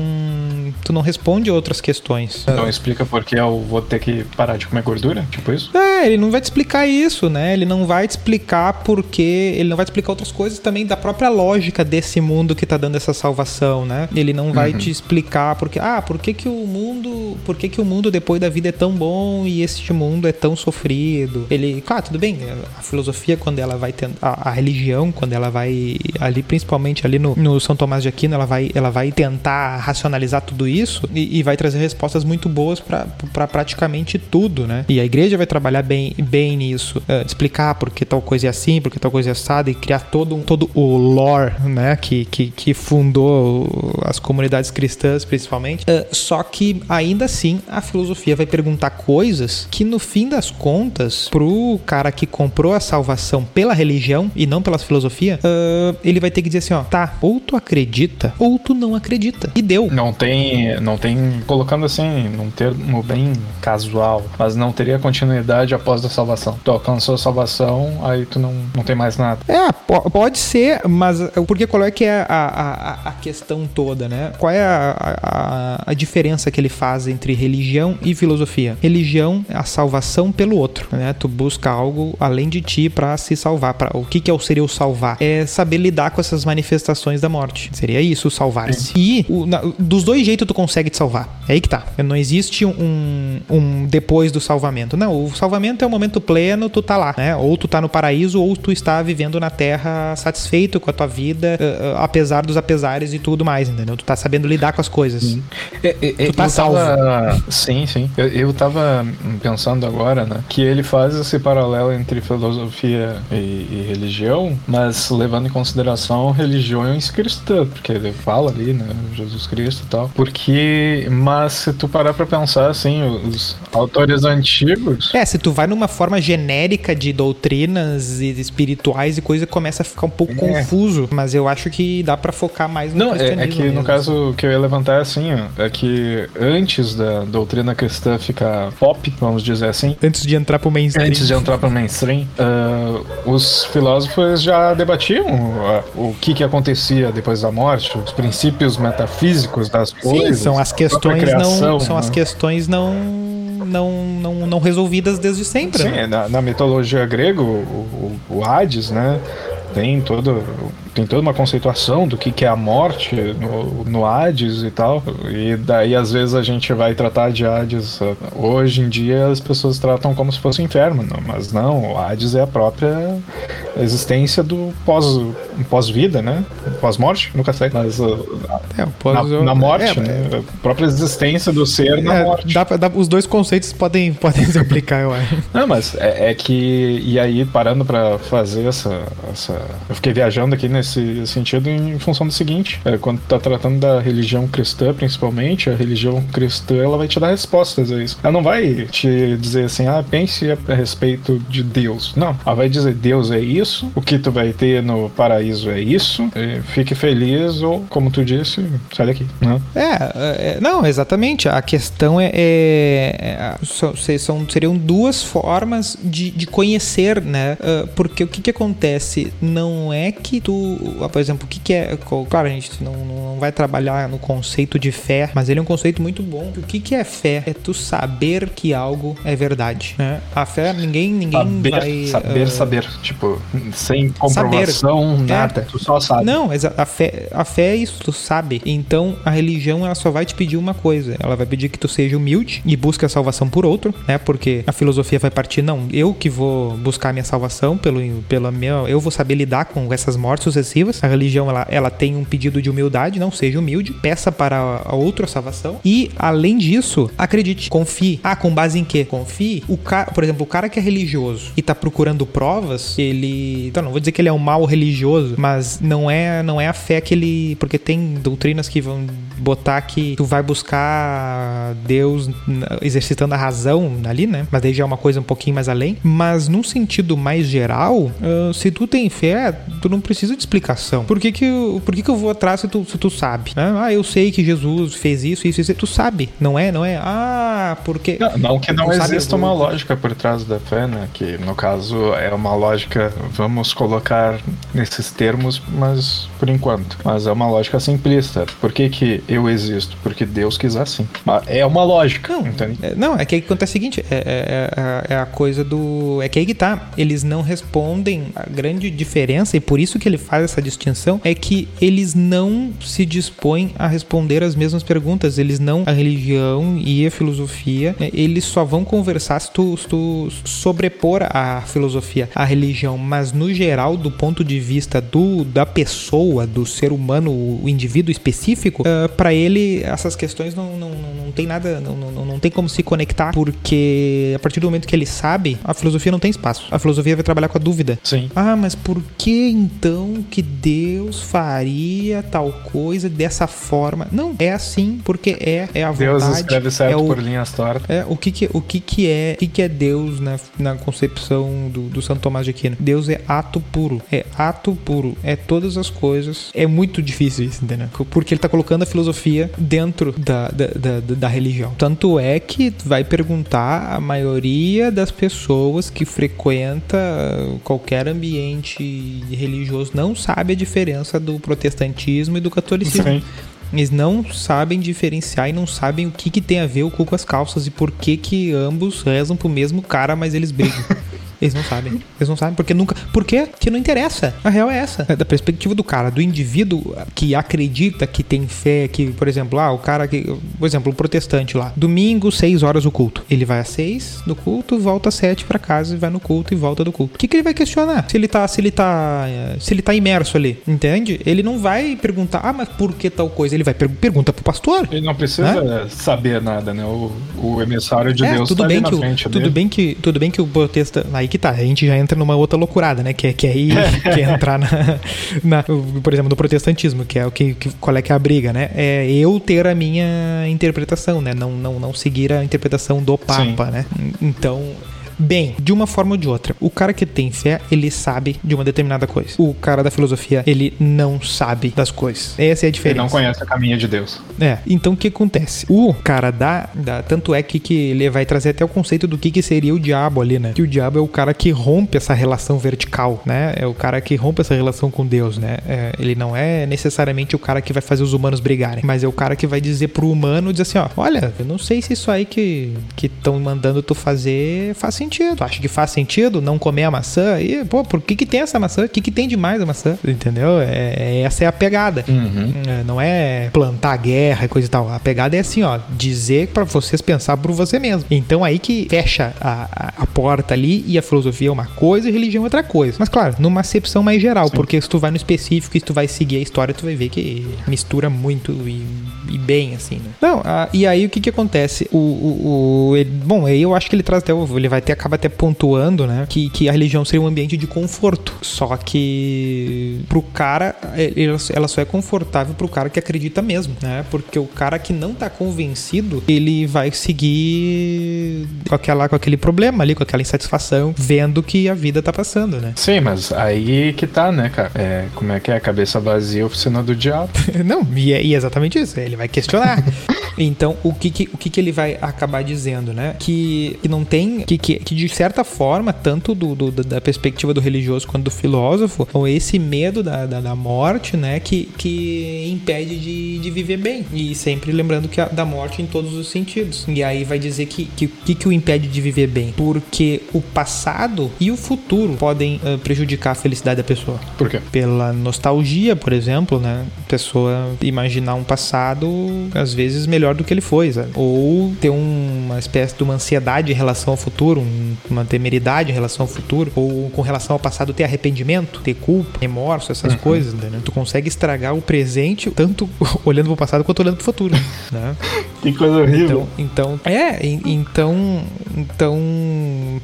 Tu não responde outras questões. Então explica por que eu vou ter que parar de comer gordura? Tipo isso? É, ele não vai te explicar isso, né? Ele não vai te explicar porque. Ele não vai te explicar outras coisas também da própria lógica desse mundo que tá dando essa salvação, né? Ele não vai te explicar porque. Ah, por que, que o mundo. Por que, que o mundo depois da vida é tão bom e este mundo é tão sofrido? Ele. Claro, tudo bem. A filosofia, quando ela vai tentar. A, a religião, quando ela vai. Ali, principalmente ali no, no São Tomás de Aquino, ela vai, ela vai tentar racionalizar tudo isso e, e vai trazer respostas muito boas para praticamente tudo, né? E a igreja vai trabalhar bem, bem nisso, eh, explicar por que tal coisa é assim, por que tal coisa é assada e criar todo, um, todo o lore, né? Que, que, que fundou as comunidades cristãs, principalmente. Eh, só que ainda assim a filosofia vai perguntar coisas que no fim das contas, pro cara que comprou a salvação pela religião e não pela filosofia, eh, ele vai ter que dizer assim, ó, tá, ou tu acredita ou tu não acredita. E deu. Não tem, não tem, colocando assim, num termo bem casual, mas não teria continuidade após a salvação. Tu alcançou a salvação, aí tu não, não tem mais nada. É, po- pode ser, mas uh, porque qual é que é a, a, a- a questão toda, né? Qual é a, a, a diferença que ele faz entre religião e filosofia? Religião é a salvação pelo outro, né? Tu busca algo além de ti pra se salvar. Pra, o que, que é o seria o salvar? É saber lidar com essas manifestações da morte. Seria isso, salvar-se. E o- na- dos dois jeitos tu consegue te salvar. É aí que tá. Não existe um, um depois do salvamento. Não, o salvamento é o momento pleno, tu tá lá, né? Ou tu tá no paraíso, ou tu está vivendo na terra satisfeito com a tua vida, eh, eh, apesar dos apesares e tudo mais, entendeu? Tu tá sabendo lidar com as coisas. Tu tá tava, sim, sim. Eu, eu tava pensando agora, né, que ele faz esse paralelo entre filosofia e, e religião, mas levando em consideração religiões cristãs, porque ele fala ali, né, Jesus Cristo e tal. Porque, mas se tu parar pra pensar, assim, os autores antigos, É, se tu vai numa forma genérica de doutrinas e espirituais e coisa, começa a ficar um pouco É. confuso. Mas eu acho que dá pra focar mais no Não, é, é que no caso que eu ia levantar ó, é que antes da doutrina cristã ficar pop, vamos dizer assim, Antes de entrar pro mainstream. antes de entrar para o mainstream, ah, os filósofos já debatiam ah, o que, que acontecia depois da morte, os princípios metafísicos das Sim, coisas. são as questões criação, não são as né? questões não não, não, não resolvidas desde sempre. Sim, né? na, na mitologia grega, o, o, o Hades, né? tem todo tem toda uma conceituação do que, que é a morte no, no Hades e tal. E daí, às vezes, a gente vai tratar de Hades. Hoje em dia, as pessoas tratam como se fosse um inferno, mas não, o Hades é a própria existência do pós-vida, pós né? Pós-morte, nunca sei. Mas é, pós na, na, morte, é, né? É. A própria existência do ser na é, morte. Dá, dá, os dois conceitos podem, podem se aplicar, eu acho. Não, mas é, é que. E aí, parando para fazer essa, essa. Eu fiquei viajando aqui nesse sentido em função do seguinte: é, quando tá tratando da religião cristã, principalmente, a religião cristã ela vai te dar respostas a isso. Ela não vai te dizer assim, ah, pense a respeito de Deus. Não. Ela vai dizer, Deus é isso, o que tu vai ter no paraíso é isso, fique feliz, ou, como tu disse, sai daqui. Né? É, é não, exatamente. A questão é. é, é são, seriam duas formas de, de conhecer, né? Uh, porque o que, que acontece? Não é que tu por exemplo, o que, que é. Claro, a gente não, não vai trabalhar no conceito de fé, mas ele é um conceito muito bom. O que, que é fé? É tu saber que algo é verdade. Né? A fé, ninguém, ninguém saber, vai. Saber, uh, saber. Tipo, sem comprovação, saber. nada. É. Tu só sabe. Não, a fé, a fé é isso, tu sabe. Então a religião ela só vai te pedir uma coisa. Ela vai pedir que tu seja humilde e busque a salvação por outro, né? Porque a filosofia vai partir, não, eu que vou buscar a minha salvação pelo, pela minha. Eu vou saber lidar com essas mortes A religião ela, ela tem um pedido de humildade, não seja humilde, peça para a outra salvação. E além disso, acredite, confie. Ah, com base em quê? Confie. O por exemplo, o cara que é religioso e tá procurando provas, ele, então não vou dizer que ele é um mal religioso, mas não é não é a fé que ele, porque tem doutrinas que vão botar que tu vai buscar Deus exercitando a razão ali, né? Mas daí já é uma coisa um pouquinho mais além. Mas num sentido mais geral, se tu tem fé, tu não precisa explicação. Por que que, eu, por que, que eu vou atrás se tu, se tu sabe? Né? Ah, eu sei que Jesus fez isso, isso, isso. Tu sabe, não é? Não é? Ah, porque. Não, não que não exista uma lógica por trás da fé, né? Que no caso é uma lógica, vamos colocar nesses termos, mas por enquanto. Mas é uma lógica simplista. Por que, que eu existo? Porque Deus quis assim. É uma lógica. Não, é, não, é que acontece o seguinte: é, é, é, é, a coisa do. É que aí que tá. Eles não respondem. A grande diferença, e por isso que ele faz essa distinção, é que eles não se dispõem a responder as mesmas perguntas. Eles não. A religião e a filosofia, né, eles só vão conversar se tu, se tu sobrepor a filosofia à religião. Mas no geral, do ponto de vista do, da pessoa, do ser humano, o indivíduo específico, uh, para ele essas questões não, não, não tem nada, não, não, não tem como se conectar, porque a partir do momento que ele sabe, a filosofia não tem espaço. A filosofia vai trabalhar com a dúvida. Sim. Ah, mas por que então que Deus faria tal coisa dessa forma? Não, é assim porque é, é a Deus vontade. Deus escreve certo é o, por linhas tortas. É, o que que, o que que é, o que que é Deus na, na concepção do, do Santo Tomás de Aquino? Deus é ato puro. É ato puro. É todas as coisas. É muito difícil isso, entendeu? Porque ele tá colocando a filosofia dentro da, da, da, da religião. Tanto é que vai perguntar a maioria das pessoas que frequenta qualquer ambiente religioso não sabe a diferença do protestantismo e do catolicismo. Sim. Eles não sabem diferenciar e não sabem o que, que tem a ver o cu com as calças e por que que ambos rezam pro mesmo cara, mas eles brigam. Eles não sabem. Eles não sabem porque nunca. Por quê? Que não interessa. A real é essa. É da perspectiva do cara, do indivíduo que acredita que tem fé, que, por exemplo, ah, o cara que. Por exemplo, o protestante lá. Domingo, 6 horas o culto. Ele vai às 6 do culto, volta às 7 para casa e vai no culto e volta do culto. O que, que ele vai questionar? Se ele tá. Se ele tá. Se ele tá imerso ali. Entende? Ele não vai perguntar, ah, mas por que tal coisa? Ele vai per pergunta pro pastor. Ele não precisa né? saber nada, né? O, o emissário de é, Deus tudo tá bem que o, Tudo bem que, tudo bem que o protestante. Aí que tá, a gente já entra numa outra loucurada, né? Que é, que é, ir, que é entrar na, na, por exemplo, no protestantismo, que é o que, que, qual é que é a briga, né? É eu ter a minha interpretação, né? Não, não, não seguir a interpretação do Papa, Sim. né? Então, bem, de uma forma ou de outra. O cara que tem fé, ele sabe de uma determinada coisa. O cara da filosofia, ele não sabe das coisas. Essa é a diferença. Ele não conhece a caminho de Deus. É. Então o que acontece? O cara da, da tanto é que, que ele vai trazer até o conceito do que, que seria o diabo ali, né? Que o diabo é o cara que rompe essa relação vertical, né? É o cara que rompe essa relação com Deus, né? É, ele não é necessariamente o cara que vai fazer os humanos brigarem, mas é o cara que vai dizer pro humano, dizer assim, ó, olha, eu não sei se isso aí que que estão mandando tu fazer faz sentido sentido. Tu acha que faz sentido não comer a maçã? E, pô, por que que tem essa maçã? O que que tem demais a maçã? Entendeu? É, é- essa é a pegada. Uhum. É, Não é plantar guerra e coisa e tal. A pegada é assim, ó, dizer pra vocês pensar por você mesmo. Então aí que fecha a, a, a porta ali e a filosofia é uma coisa e a religião é outra coisa. Mas claro, numa acepção mais geral, porque se tu vai no específico e se tu vai seguir a história, tu vai ver que mistura muito e, e bem, assim, né? Não, ah, e aí o que que acontece? O, o, o- ele- bom, aí eu acho que ele traz até, ele vai até, acaba até pontuando, né, que, que a religião seria um ambiente de conforto. Só que pro cara, ele- ela só é confortável pro cara que acredita mesmo, né? Porque o cara que não tá convencido, ele vai seguir com, aquela, com aquele problema ali, com aquela insatisfação, vendo que a vida tá passando, né? Sim, mas aí que tá, né, cara? É, como é que é? A cabeça vazia, oficina do diabo. Não, e é, e é exatamente isso. Ele vai questionar. então, o que que, o que que ele vai acabar dizendo, né? Que, que não tem. Que, que, que de certa forma, tanto do, do- da perspectiva do religioso quanto do filósofo, ou esse medo da, da, da morte, né? Que, que impede de, de viver bem. E sempre lembrando que a, da morte em todos os sentidos. E aí vai dizer que que, que, que o impede de viver bem? Porque o passado e o futuro podem ah, prejudicar a felicidade da pessoa Por quê? pela nostalgia, por exemplo, né? A pessoa imaginar um passado às vezes melhor do que ele foi, sabe? Ou ter um- uma espécie de uma ansiedade em relação ao futuro, um- uma temeridade em relação ao futuro, ou com relação ao passado ter arrependimento, ter culpa, remorso, essas coisas, né? Tu consegue estragar o presente tanto olhando pro passado quanto olhando pro futuro, né? Que coisa horrível. Então, então é, en- então, então,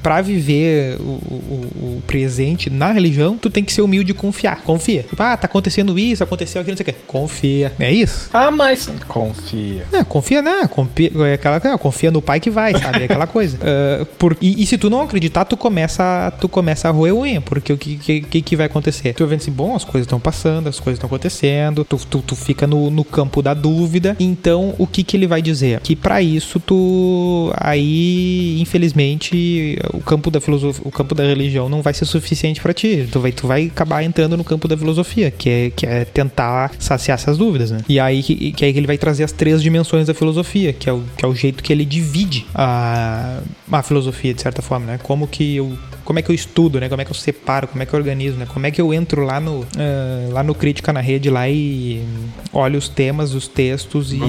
para viver o, o- o presente na religião, tu tem que ser humilde e confiar. Confia. Tipo, ah, tá acontecendo isso, aconteceu aquilo, não sei o quê. Confia. É isso? Ah, mas confia. É, confia, né? Confia, é aquela, é, confia no pai que vai, sabe? É aquela coisa. Ah, por, e, e se tu não acreditar, tu começa, tu começa a roer unha, porque o que, que, que, vai acontecer? Tu vendo assim, bom, as coisas estão passando, as coisas estão acontecendo, tu, tu, tu fica no, no campo da dúvida. Então, o que, que ele vai dizer? Que para isso tu aí, infelizmente, o campo da filosofia, o campo da religião não vai ser suficiente para ti. Tu vai, tu vai acabar entrando no campo da filosofia, que é, que é tentar saciar essas dúvidas, né? E aí que, que aí que ele vai trazer as três dimensões da filosofia, que é o, que é o jeito que ele divide a, a filosofia, de certa forma, né? Como que eu como é que eu estudo, né? Como é que eu separo, como é que eu organizo, né? Como é que eu entro lá no, ah, lá no Crítica na Rede lá e olho os temas, os textos e, e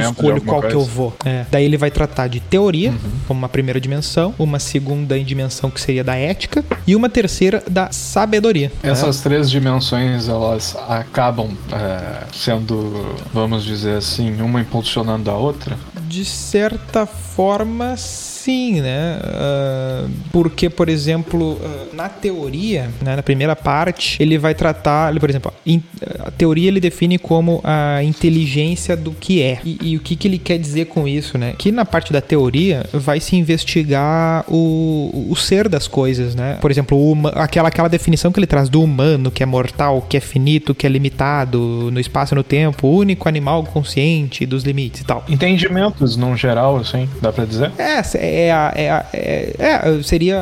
escolho qual que eu coisa. vou. É. Daí ele vai tratar de teoria, Uhum. como uma primeira dimensão, uma segunda dimensão que seria da ética e uma terceira da sabedoria. né? Essas três dimensões, elas acabam é, sendo, vamos dizer assim, uma impulsionando a outra. De certa forma, sim, né? Ah, porque, por exemplo, ah, na teoria, né, na primeira parte, ele vai tratar, ele, por exemplo, in- a teoria ele define como a inteligência do que é. E, e o que, que ele quer dizer com isso, né? Que na parte da teoria vai se investigar o, o ser das coisas, né? Por exemplo, o huma- aquela, aquela definição que ele traz do humano, que é mortal, que é finito, que é limitado no espaço e no tempo, único animal consciente dos limites e tal. Entendimentos, num geral, assim, dá pra dizer? É, é, a- é, a- é, é, seria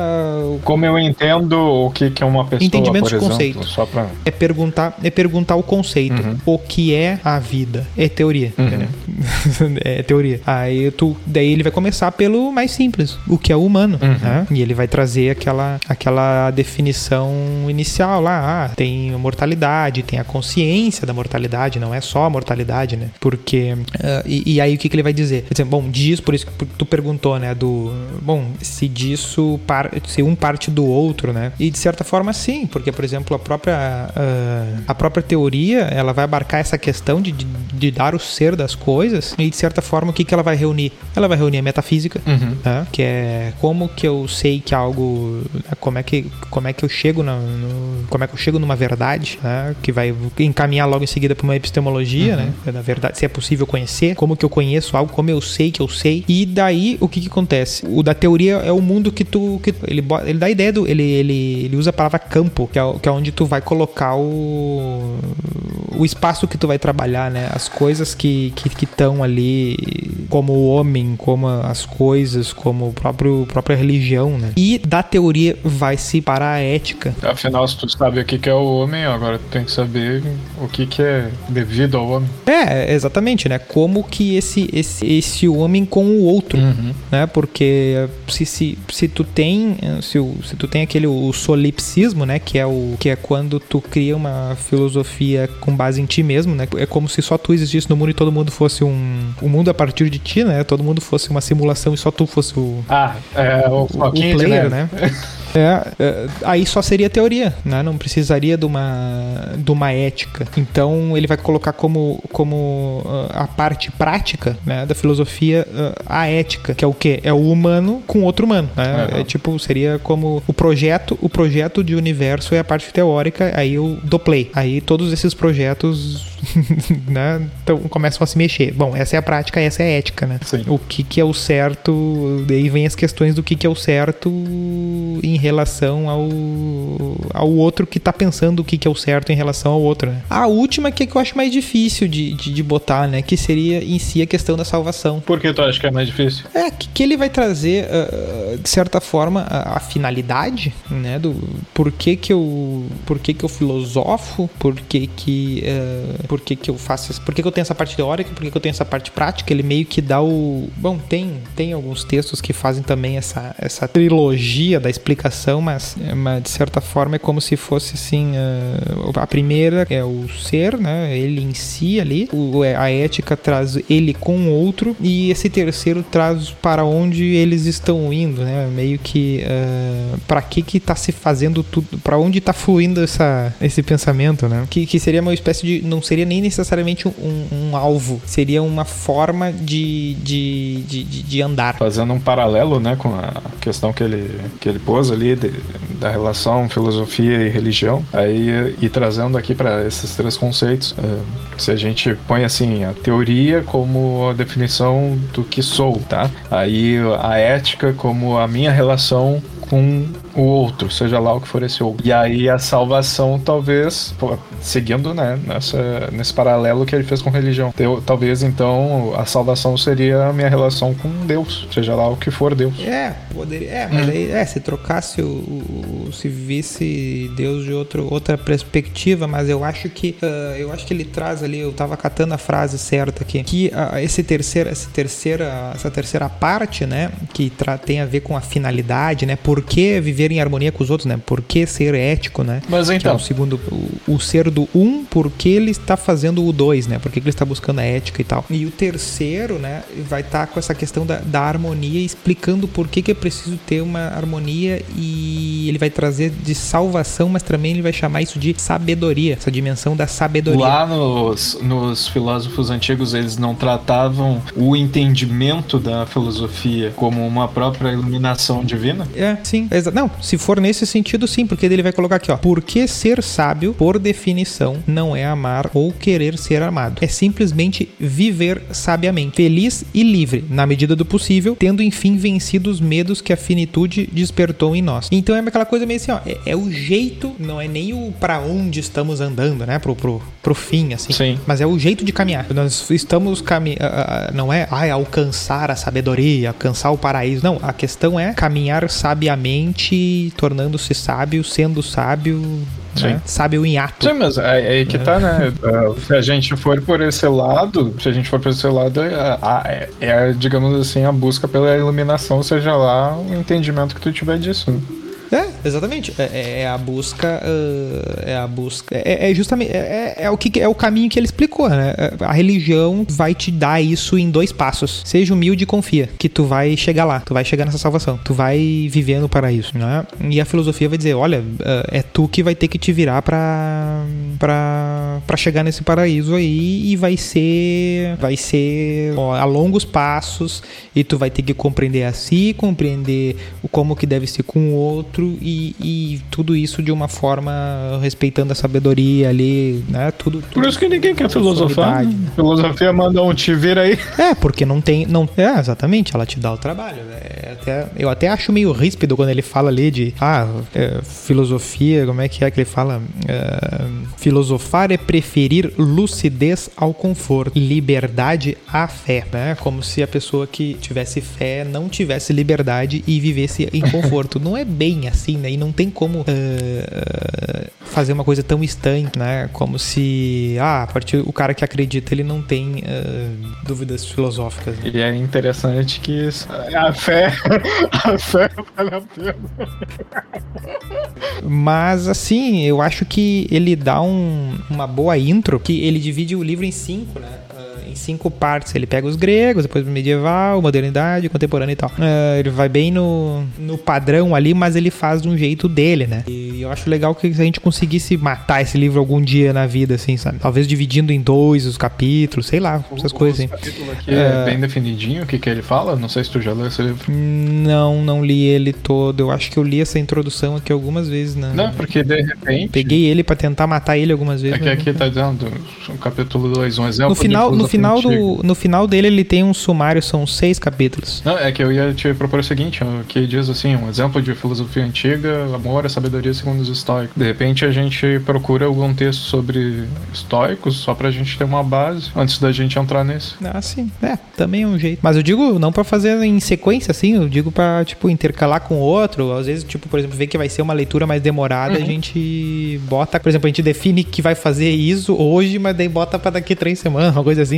Como eu entendo o que, que é uma pessoa, Entendimentos por de exemplo, conceito. pra... é perguntar, é perguntar o conceito, Uhum. o que é a vida, é teoria, Uhum. entendeu? é teoria. Aí tu, daí ele vai começar pelo mais simples, o que é o humano, Uhum. né? E ele vai trazer aquela, aquela definição inicial lá, ah, tem a mortalidade, tem a consciência da mortalidade, não é só a mortalidade, né? Porque ah, e, e aí o que, que ele vai dizer? Por exemplo, bom, diz por isso que tu perguntou, né? Do bom, se disso par, se um parte do outro, né? E de certa forma sim, porque por exemplo a própria ah, a própria teoria ela vai abarcar essa questão de, de, de dar o ser das coisas e de certa forma o que, que ela vai reunir? Ela vai reunir a metafísica, Uhum. né? que é como que eu sei que algo como é que como é que eu chego na, no, como é que eu chego numa verdade né? que vai encaminhar logo em seguida para uma epistemologia né na verdade se é possível conhecer como que eu conheço algo como eu sei que eu sei e daí o que que acontece o da teoria é o mundo que tu que ele ele dá a ideia do ele ele, ele usa a palavra campo que é, que é onde tu vai colocar o o espaço que tu vai trabalhar né as coisas que que estão ali como o homem, como as coisas, como o próprio própria religião, né? E da teoria vai se para a ética. Afinal, se tu sabe o que que é o homem, agora tu tem que saber o que que é devido ao homem. É, exatamente, né? Como que esse esse, esse homem com o outro, Uhum. né? Porque se, se, se tu tem se, o- se tu tem aquele o solipsismo, né, que é o que é quando tu cria uma filosofia com base em ti mesmo, né? É como se só tu existisse no mundo e todo mundo fosse um o mundo a partir de ti, né? Todo mundo fosse uma simulação e só tu fosse o Ah, é o, o Floquinho de player, neve. né? É, é, aí só seria teoria, né? Não precisaria de uma, de uma ética. Então ele vai colocar como, como ah, a parte prática né, da filosofia ah, a ética, que é o quê? É o humano com outro humano. Né? Uhum. É tipo, seria como o projeto, o projeto de universo é a parte teórica, aí o do play. Aí todos esses projetos né, então, começam a se mexer. Bom, essa é a prática, essa é a ética, né? Sim. o que, que é o certo, daí vem as questões do que, que é o certo em relação ao, ao outro que tá pensando o que, que é o certo em relação ao outro, né? A última que, é que eu acho mais difícil de, de, de botar, né? Que seria em si a questão da salvação. Por que tu acha que é mais difícil? É, que, que ele vai trazer, ah, de certa forma, a, a finalidade, né? Do por que que eu, por que que eu filosofo, por que que, ah, por que que eu faço, isso, por que que eu tenho essa parte teórica, por que que eu tenho essa parte prática, ele meio que dá o... Bom, tem, tem alguns textos que fazem também essa, essa trilogia da explicação, mas, mas de certa forma é como se fosse assim, ah, a primeira é o ser, né? Ele em si ali, o, a ética traz ele com o outro e esse terceiro traz para onde eles estão indo, né? Meio que uh, para que que tá se fazendo tudo, para onde tá fluindo essa, esse pensamento, né? Que, que seria uma espécie de, não seria nem necessariamente um, um alvo, seria uma forma de, de, de, de, andar. Fazendo um paralelo, né, com a questão que ele, que ele pôs ali de- da relação filosofia e religião, aí e trazendo aqui para esses três conceitos, eh, se a gente põe assim a teoria como a definição do que sou, tá? Aí a ética como a minha relação com o outro, seja lá o que for esse outro. E aí a salvação, talvez, pô, seguindo né, nessa, nesse paralelo que ele fez com religião. Teu- talvez então a salvação seria a minha relação com Deus, seja lá o que for Deus. É, poderia. É, mas aí, é, se trocasse o, o- se visse Deus de outro, outra perspectiva, mas eu acho que ah, eu acho que ele traz ali, eu tava catando a frase certa aqui, que ah, esse terceiro, essa terceira, essa terceira parte, né, que tem a ver com a finalidade, né, por que viver em harmonia com os outros, né, por que ser ético, né, Mas que é então, o segundo, o, o ser do um, por que ele está fazendo o dois, né? Por que que ele está buscando a ética e tal. E o terceiro, né, vai estar com essa questão da, da harmonia, explicando por que, que é preciso ter uma harmonia e ele vai trazer de salvação, mas também ele vai chamar isso de sabedoria, essa dimensão da sabedoria. lá nos, nos filósofos antigos eles não tratavam o entendimento da filosofia como uma própria iluminação divina? É, sim. Exa não, se for nesse sentido, sim, porque ele vai colocar aqui, ó. Porque ser sábio, por definição, não é amar ou querer ser amado. É simplesmente viver sabiamente, feliz e livre, na medida do possível, tendo enfim vencido os medos que a finitude despertou em nós. Então é aquela coisa meio assim, ó. É, é o jeito, não é nem o para onde estamos andando, né? Pro, pro, pro fim, assim. Sim. Mas é o jeito de caminhar. Nós estamos caminhando. Não é ai, alcançar a sabedoria, alcançar o paraíso. Não, a questão é caminhar sabiamente, tornando-se sábio, sendo sábio, né? sábio em ato. Sim, mas é, é aí que tá, né? É, Se a gente for por esse lado, se a gente for por esse lado, é, é, é, digamos assim, a busca pela iluminação, seja lá o entendimento que tu tiver disso. né? É, exatamente. É, é- é a busca. é a busca. É, é justamente. É, é- é o que, é o caminho que ele explicou, né? A religião vai te dar isso em dois passos. Seja humilde e confia. Que tu vai chegar lá. Tu vai chegar nessa salvação. Tu vai viver no paraíso, né? E a filosofia vai dizer: olha, é tu que vai ter que te virar pra. pra, pra chegar nesse paraíso aí. E vai ser. Vai ser ó, a longos passos. E tu vai ter que compreender a si, compreender o como que deve ser com o outro outro e, e tudo isso de uma forma respeitando a sabedoria ali, né? Tudo. tudo Por isso que ninguém quer filosofar. Né? Filosofia manda um te vira aí. É, porque não tem. Não, é, exatamente, ela te dá o trabalho. É, até, eu até acho meio ríspido quando ele fala ali de ah, é, filosofia, como é que é que ele fala? É, filosofar é preferir lucidez ao conforto, liberdade à fé, né? Como se a pessoa que tivesse fé não tivesse liberdade e vivesse em conforto. não é bem assim, né? E não tem como é, fazer uma coisa tão estanque, né? Como se ah, a partir o cara que acredita ele não tem é, dúvidas filosóficas. né? E é interessante que isso- a fé, a fé vale a pena. Mas assim, eu acho que ele dá um- uma boa intro, que ele divide o livro em cinco, né? Em cinco partes. Ele pega os gregos, depois o medieval, modernidade, contemporâneo e tal. Ah, ele vai bem no, no padrão ali, mas ele faz de um jeito dele, né? E eu acho legal que se a gente conseguisse matar esse livro algum dia na vida, assim, sabe? Talvez dividindo em dois os capítulos, sei lá, essas coisas assim. O capítulo aqui é bem definidinho o que, que ele fala. Não sei se tu já leu esse livro. Não, não li ele todo. Eu acho que eu li essa introdução aqui algumas vezes, né? Não, porque de repente. Peguei ele pra tentar matar ele algumas vezes. É que aqui tá dizendo o capítulo 2, um exemplo. no final, de no final do, no final dele ele tem um sumário, são seis capítulos. Não, é que eu ia te propor o seguinte, que diz assim, um exemplo de filosofia antiga, amor e sabedoria segundo os estoicos. De repente a gente procura algum texto sobre estoicos, só pra gente ter uma base, antes da gente entrar nesse. Ah, sim. É, também é um jeito. Mas eu digo não pra fazer em sequência, assim, eu digo pra, tipo, intercalar com outro. Às vezes, tipo, por exemplo, ver que vai ser uma leitura mais demorada, a gente bota, por exemplo, a gente define que vai fazer isso hoje, mas daí bota pra daqui três semanas, uma coisa assim.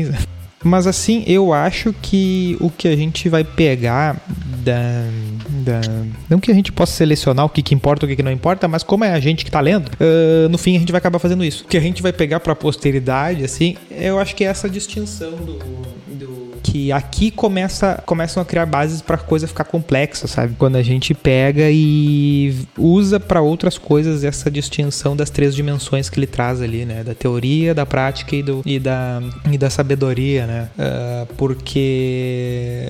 Mas assim, eu acho que o que a gente vai pegar da. da não que a gente possa selecionar o que, que importa o que, que não importa, mas como é a gente que tá lendo, ah, no fim a gente vai acabar fazendo isso. O que a gente vai pegar pra posteridade, assim, eu acho que é essa distinção do. do que aqui começa, começam a criar bases pra coisa ficar complexa, sabe? Quando a gente pega e usa pra outras coisas essa distinção das três dimensões que ele traz ali, né? Da teoria, da prática e, do, e, da, e da sabedoria, né? Ah, porque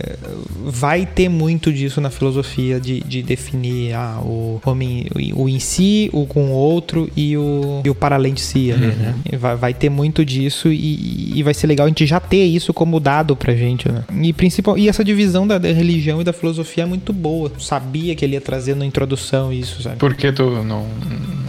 vai ter muito disso na filosofia de, de definir ah, o homem, o, o em si, o com o outro e o, e o para além de si, ali, né? Vai, vai ter muito disso e, e vai ser legal a gente já ter isso como dado pra gente, né? E, principal, e essa divisão da, da religião e da filosofia é muito boa. Eu sabia que ele ia trazer na introdução isso, sabe? Por que tu não,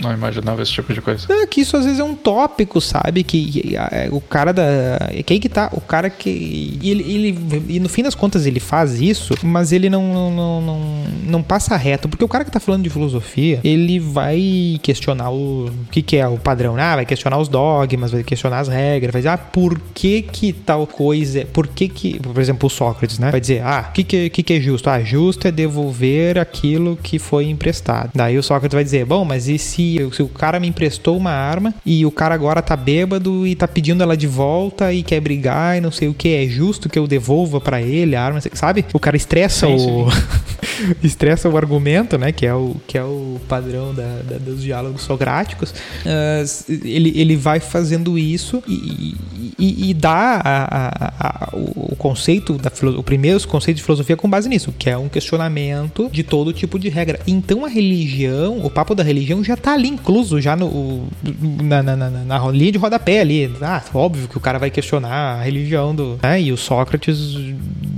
não imaginava esse tipo de coisa? É que isso às vezes é um tópico, sabe? Que, que, é, o cara da. é que aí que tá. O cara que. E, ele, ele- e no fim das contas ele faz isso, mas ele não, não, não, não, não passa reto. Porque o cara que tá falando de filosofia, ele vai questionar o, o que, que é o padrão. Ah, vai questionar os dogmas, vai questionar as regras, vai dizer, ah, por que que tal coisa. Por que que. Por exemplo, o Sócrates, né? Vai dizer, ah, o que, que, que, é justo? Ah, justo é devolver aquilo que foi emprestado. Daí o Sócrates vai dizer, bom, mas e se, se o cara me emprestou uma arma e o cara agora tá bêbado e tá pedindo ela de volta e quer brigar e não sei o que, é justo que eu devolva pra ele a arma, sabe? O cara estressa Sim, o estressa o argumento, né, que é o que é o padrão da, da- dos diálogos socráticos. Ah, ele, ele vai fazendo isso e, e, e dá a- a- a- o o conceito da o primeiro conceito de filosofia com base nisso, que é um questionamento de todo tipo de regra. Então a religião, o papo da religião já tá ali incluso, já no na, na, na, na linha de rodapé ali. Ah, óbvio que o cara vai questionar a religião do. Né? E o Sócrates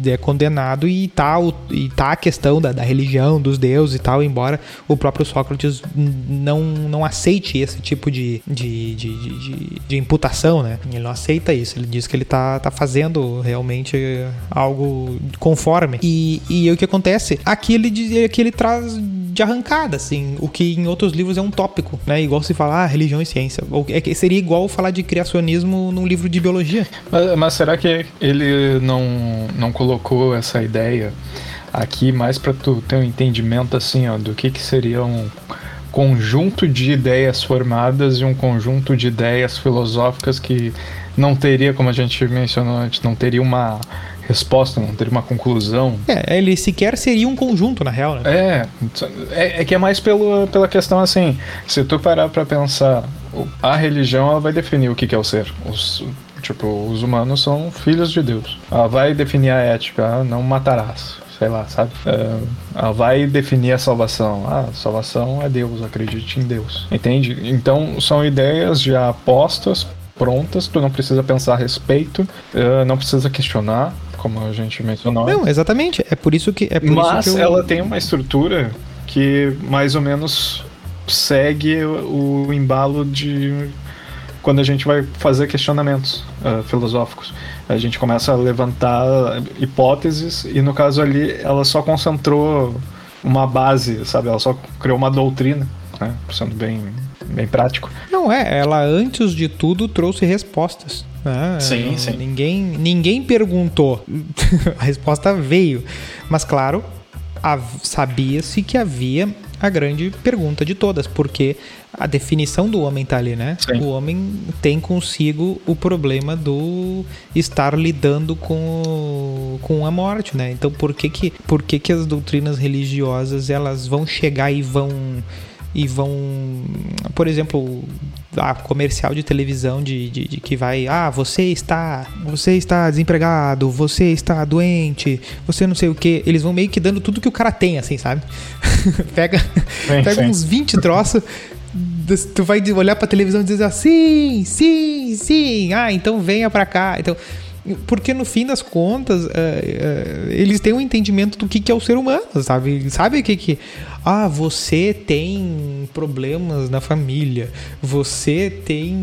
é condenado e tá, o, e tá a questão da, da religião, dos deuses e tal, embora o próprio Sócrates não, não aceite esse tipo de, de, de, de, de- de imputação, né? Ele não aceita isso. Ele diz que ele tá, tá fazendo realmente algo conforme. E, e o que acontece? Aqui ele, aqui ele traz de arrancada, assim, o que em outros livros é um tópico, né? Igual se falar ah, religião e ciência. Ou é seria igual falar de criacionismo num livro de biologia. Mas, mas será que ele não, não colocou essa ideia aqui mais pra tu ter um entendimento assim, ó, do que que seria um conjunto de ideias formadas e um conjunto de ideias filosóficas que não teria, como a gente mencionou antes, não teria uma resposta, não teria uma conclusão. É, ele sequer seria um conjunto, na real, né? É, é, é que é mais pelo, pela questão assim, se tu parar pra pensar, a religião ela vai definir o que, que é o ser. Os, tipo, os humanos são filhos de Deus. Ela vai definir a ética, ah, não matarás. sei lá, sabe? Uh, ela vai definir a salvação. Ah, salvação é Deus, acredite em Deus. Entende? Então são ideias já postas, prontas, tu não precisa pensar a respeito, uh, não precisa questionar, como a gente mencionou. Não, exatamente. É por isso que. É por Mas isso que eu... ela tem uma estrutura que mais ou menos segue o, embalo de quando a gente vai fazer questionamentos uh, filosóficos. A gente começa a levantar hipóteses e no caso ali ela só concentrou uma base, sabe? Ela só criou uma doutrina, né? Sendo bem, bem prático. Não é, ela antes de tudo trouxe respostas. Né? Sim, sim. Ninguém, ninguém perguntou. a resposta veio. Mas claro, sabia-se que havia a grande pergunta de todas, porque a definição do homem está ali, né? Sim. O homem tem consigo o problema do estar lidando com, com a morte, né? Então por que que, por que que as doutrinas religiosas elas vão chegar e vão e vão, por exemplo, a comercial de televisão de, de, de, que vai, ah, você está, você está desempregado, você está doente, você não sei o que, eles vão meio que dando tudo que o cara tem, assim, sabe? pega sim, pega sim. uns 20 troços, tu vai olhar pra televisão e dizer assim, sim, sim, ah, então venha pra cá, então porque no fim das contas, uh, uh, eles têm um entendimento do que, que é o ser humano, sabe? Sabe o que que. Ah, você tem problemas na família, você tem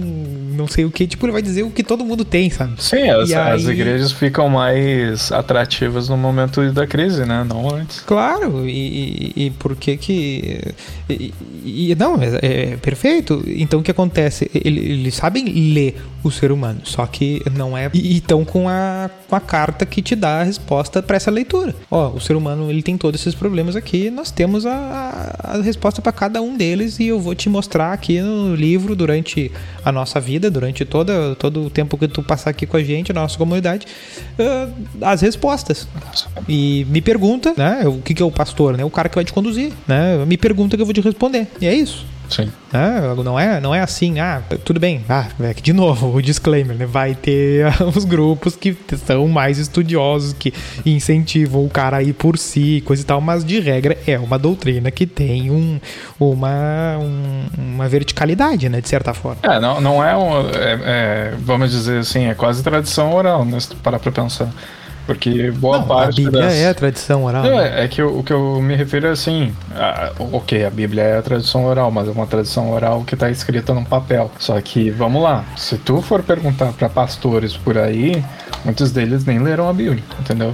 não sei o que. Tipo, ele vai dizer o que todo mundo tem, sabe? Sim, as, aí... as igrejas ficam mais atrativas no momento da crise, né? Não antes. Claro, e, e, e por que que. E, e não, é, é, perfeito. Então o que acontece? Eles, eles sabem ler o ser humano, só que não é. E estão com a, com a carta que te dá a resposta para essa leitura. Ó, o ser humano ele tem todos esses problemas aqui, nós temos a, a resposta para cada um deles e eu vou te mostrar aqui no livro durante a nossa vida, durante toda, todo o tempo que tu passar aqui com a gente, a nossa comunidade, uh, as respostas. E me pergunta, né, o que, que é o pastor, né, o cara que vai te conduzir, né, me pergunta que eu vou te responder. E é isso. Sim. É, não, é, não é assim, ah, tudo bem, ah, é de novo, o disclaimer, né? Vai ter os grupos que são mais estudiosos, que incentivam o cara a ir por si, coisa e tal, mas de regra é uma doutrina que tem um, uma, um, uma verticalidade, né, de certa forma. É, não, não é, um, é, é vamos dizer assim, é quase tradição oral, né, se parar pra pensar. Porque boa não, parte. A Bíblia das... é a tradição oral. Não, né? é que o, o, que eu me refiro é assim. A, ok, a Bíblia é a tradição oral, mas é uma tradição oral que está escrita num papel. Só que, vamos lá, se tu for perguntar para pastores por aí, muitos deles nem leram a Bíblia, entendeu?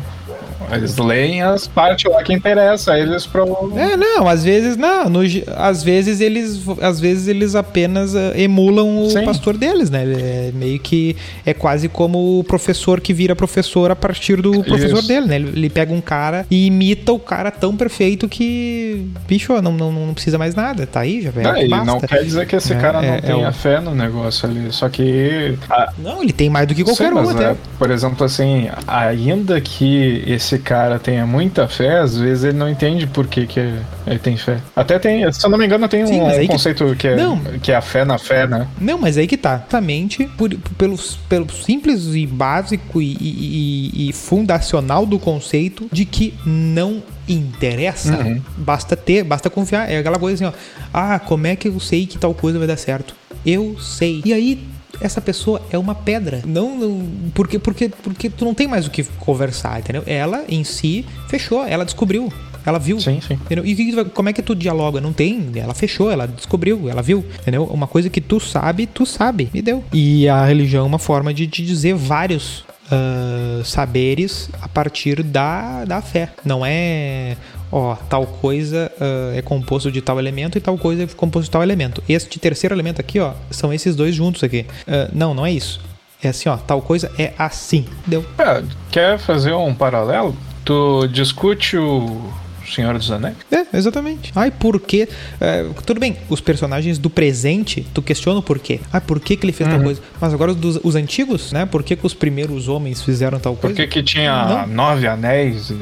Eles leem as partes lá que interessa, eles pro... É, não, às vezes não, no, às vezes eles às vezes eles apenas uh, emulam o Sim. pastor deles, né? É meio que é quase como o professor que vira professor a partir do professor Isso. dele, né? Ele, ele, pega um cara e imita o cara tão perfeito que bicho, não, não, não precisa mais nada, tá aí, já é, ah, não quer dizer que esse é, cara não é, é tenha é o... fé no negócio ali, só que a... Não, ele tem mais do que qualquer Sim, um até. É, por exemplo, assim, ainda que esse cara tenha muita fé, às vezes ele não entende por que, que ele tem fé. Até tem, se eu não me engano, tem Sim, um, um conceito que... que, é, não. que é a fé na fé, né? Não, mas aí que tá. Exatamente por, pelo, pelo simples e básico e, e, e fundacional do conceito de que não interessa, uhum. basta ter, basta confiar. É aquela coisa assim, ó. Ah, como é que eu sei que tal coisa vai dar certo? Eu sei. E aí essa pessoa é uma pedra. Não, não porque, porque, porque tu não tem mais o que conversar, entendeu? Ela em si fechou, ela descobriu. Ela viu. Sim, sim. Entendeu? E como é que tu dialoga? Não tem. Ela fechou, ela descobriu, ela viu. Entendeu? Uma coisa que tu sabe, tu sabe. E deu. E a religião é uma forma de te dizer vários uh, saberes a partir da, da fé. Não é ó, tal coisa uh, é composto de tal elemento e tal coisa é composto de tal elemento. Este terceiro elemento aqui, ó, são esses dois juntos aqui. Uh, não, não é isso. É assim, ó, tal coisa é assim. Deu. É, quer fazer um paralelo? Tu discute o Senhor dos Anéis? É, exatamente. Ai, por quê? É, tudo bem, os personagens do presente, tu questiona o porquê. Ah, por que, que ele fez uhum. tal coisa? Mas agora os, os antigos, né? Por que, que os primeiros homens fizeram tal coisa? Por que, que tinha Não. nove anéis? E...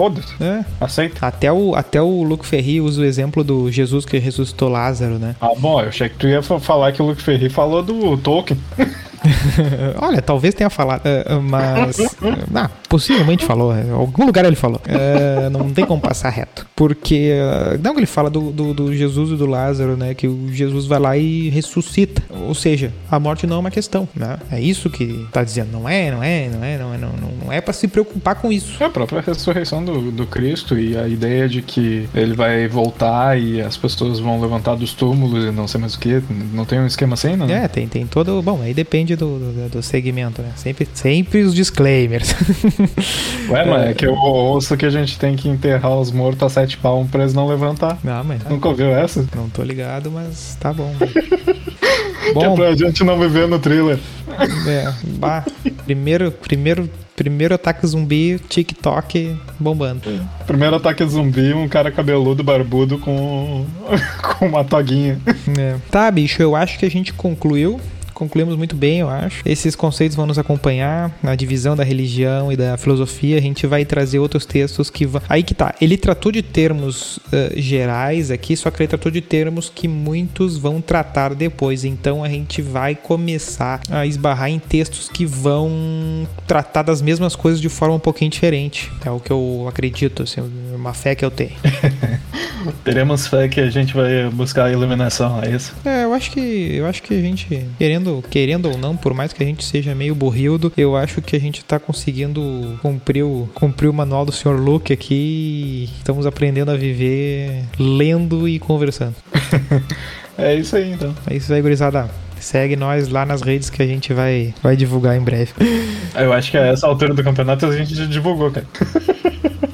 Foda-se. É. Aceita. Até o, até o Luke Ferri usa o exemplo do Jesus que ressuscitou Lázaro, né? Ah, bom, eu achei que tu ia falar que o Luke Ferri falou do Tolkien. Olha, talvez tenha falado, uh, mas. uh, possivelmente falou, em algum lugar ele falou. É, não tem como passar reto. Porque, uh, não que ele fala do, do, do, Jesus e do Lázaro, né? Que o Jesus vai lá e ressuscita. Ou seja, a morte não é uma questão, né? É isso que tá dizendo. Não é, não é, não é, não é, não, não, é para se preocupar com isso. É a própria ressurreição do, do Cristo e a ideia de que ele vai voltar e as pessoas vão levantar dos túmulos e não sei mais o que. Não tem um esquema assim, não? É, tem, tem todo. Bom, aí depende do, do, do segmento, né? Sempre, sempre os disclaimers. Ué, mas é que eu ouço que a gente tem que enterrar os mortos a sete palmos pra eles não levantar. Não, mas. Nunca ouviu essa? Não tô ligado, mas tá bom. bom que é pra gente não viver no thriller. É, bah, primeiro, primeiro, primeiro ataque zumbi, TikTok bombando. Primeiro ataque zumbi, um cara cabeludo, barbudo com, com uma toguinha. É. Tá, bicho, eu acho que a gente concluiu concluímos muito bem, eu acho. Esses conceitos vão nos acompanhar na divisão da religião e da filosofia. A gente vai trazer outros textos que. Aí que tá. Ele tratou de termos uh, gerais aqui, só que ele tratou de termos que muitos vão tratar depois. Então a gente vai começar a esbarrar em textos que vão tratar das mesmas coisas de forma um pouquinho diferente. É o que eu acredito, assim, uma fé que eu tenho. Teremos fé que a gente vai buscar a iluminação, é isso? É, eu acho que eu acho que a gente, querendo, querendo ou não, por mais que a gente seja meio burrildo, eu acho que a gente tá conseguindo cumprir o, cumprir o manual do Sr. Luke aqui. Estamos aprendendo a viver lendo e conversando. é isso aí, então. É isso aí, gurizada. Segue nós lá nas redes que a gente vai, vai divulgar em breve. Eu acho que a essa altura do campeonato a gente divulgou, cara.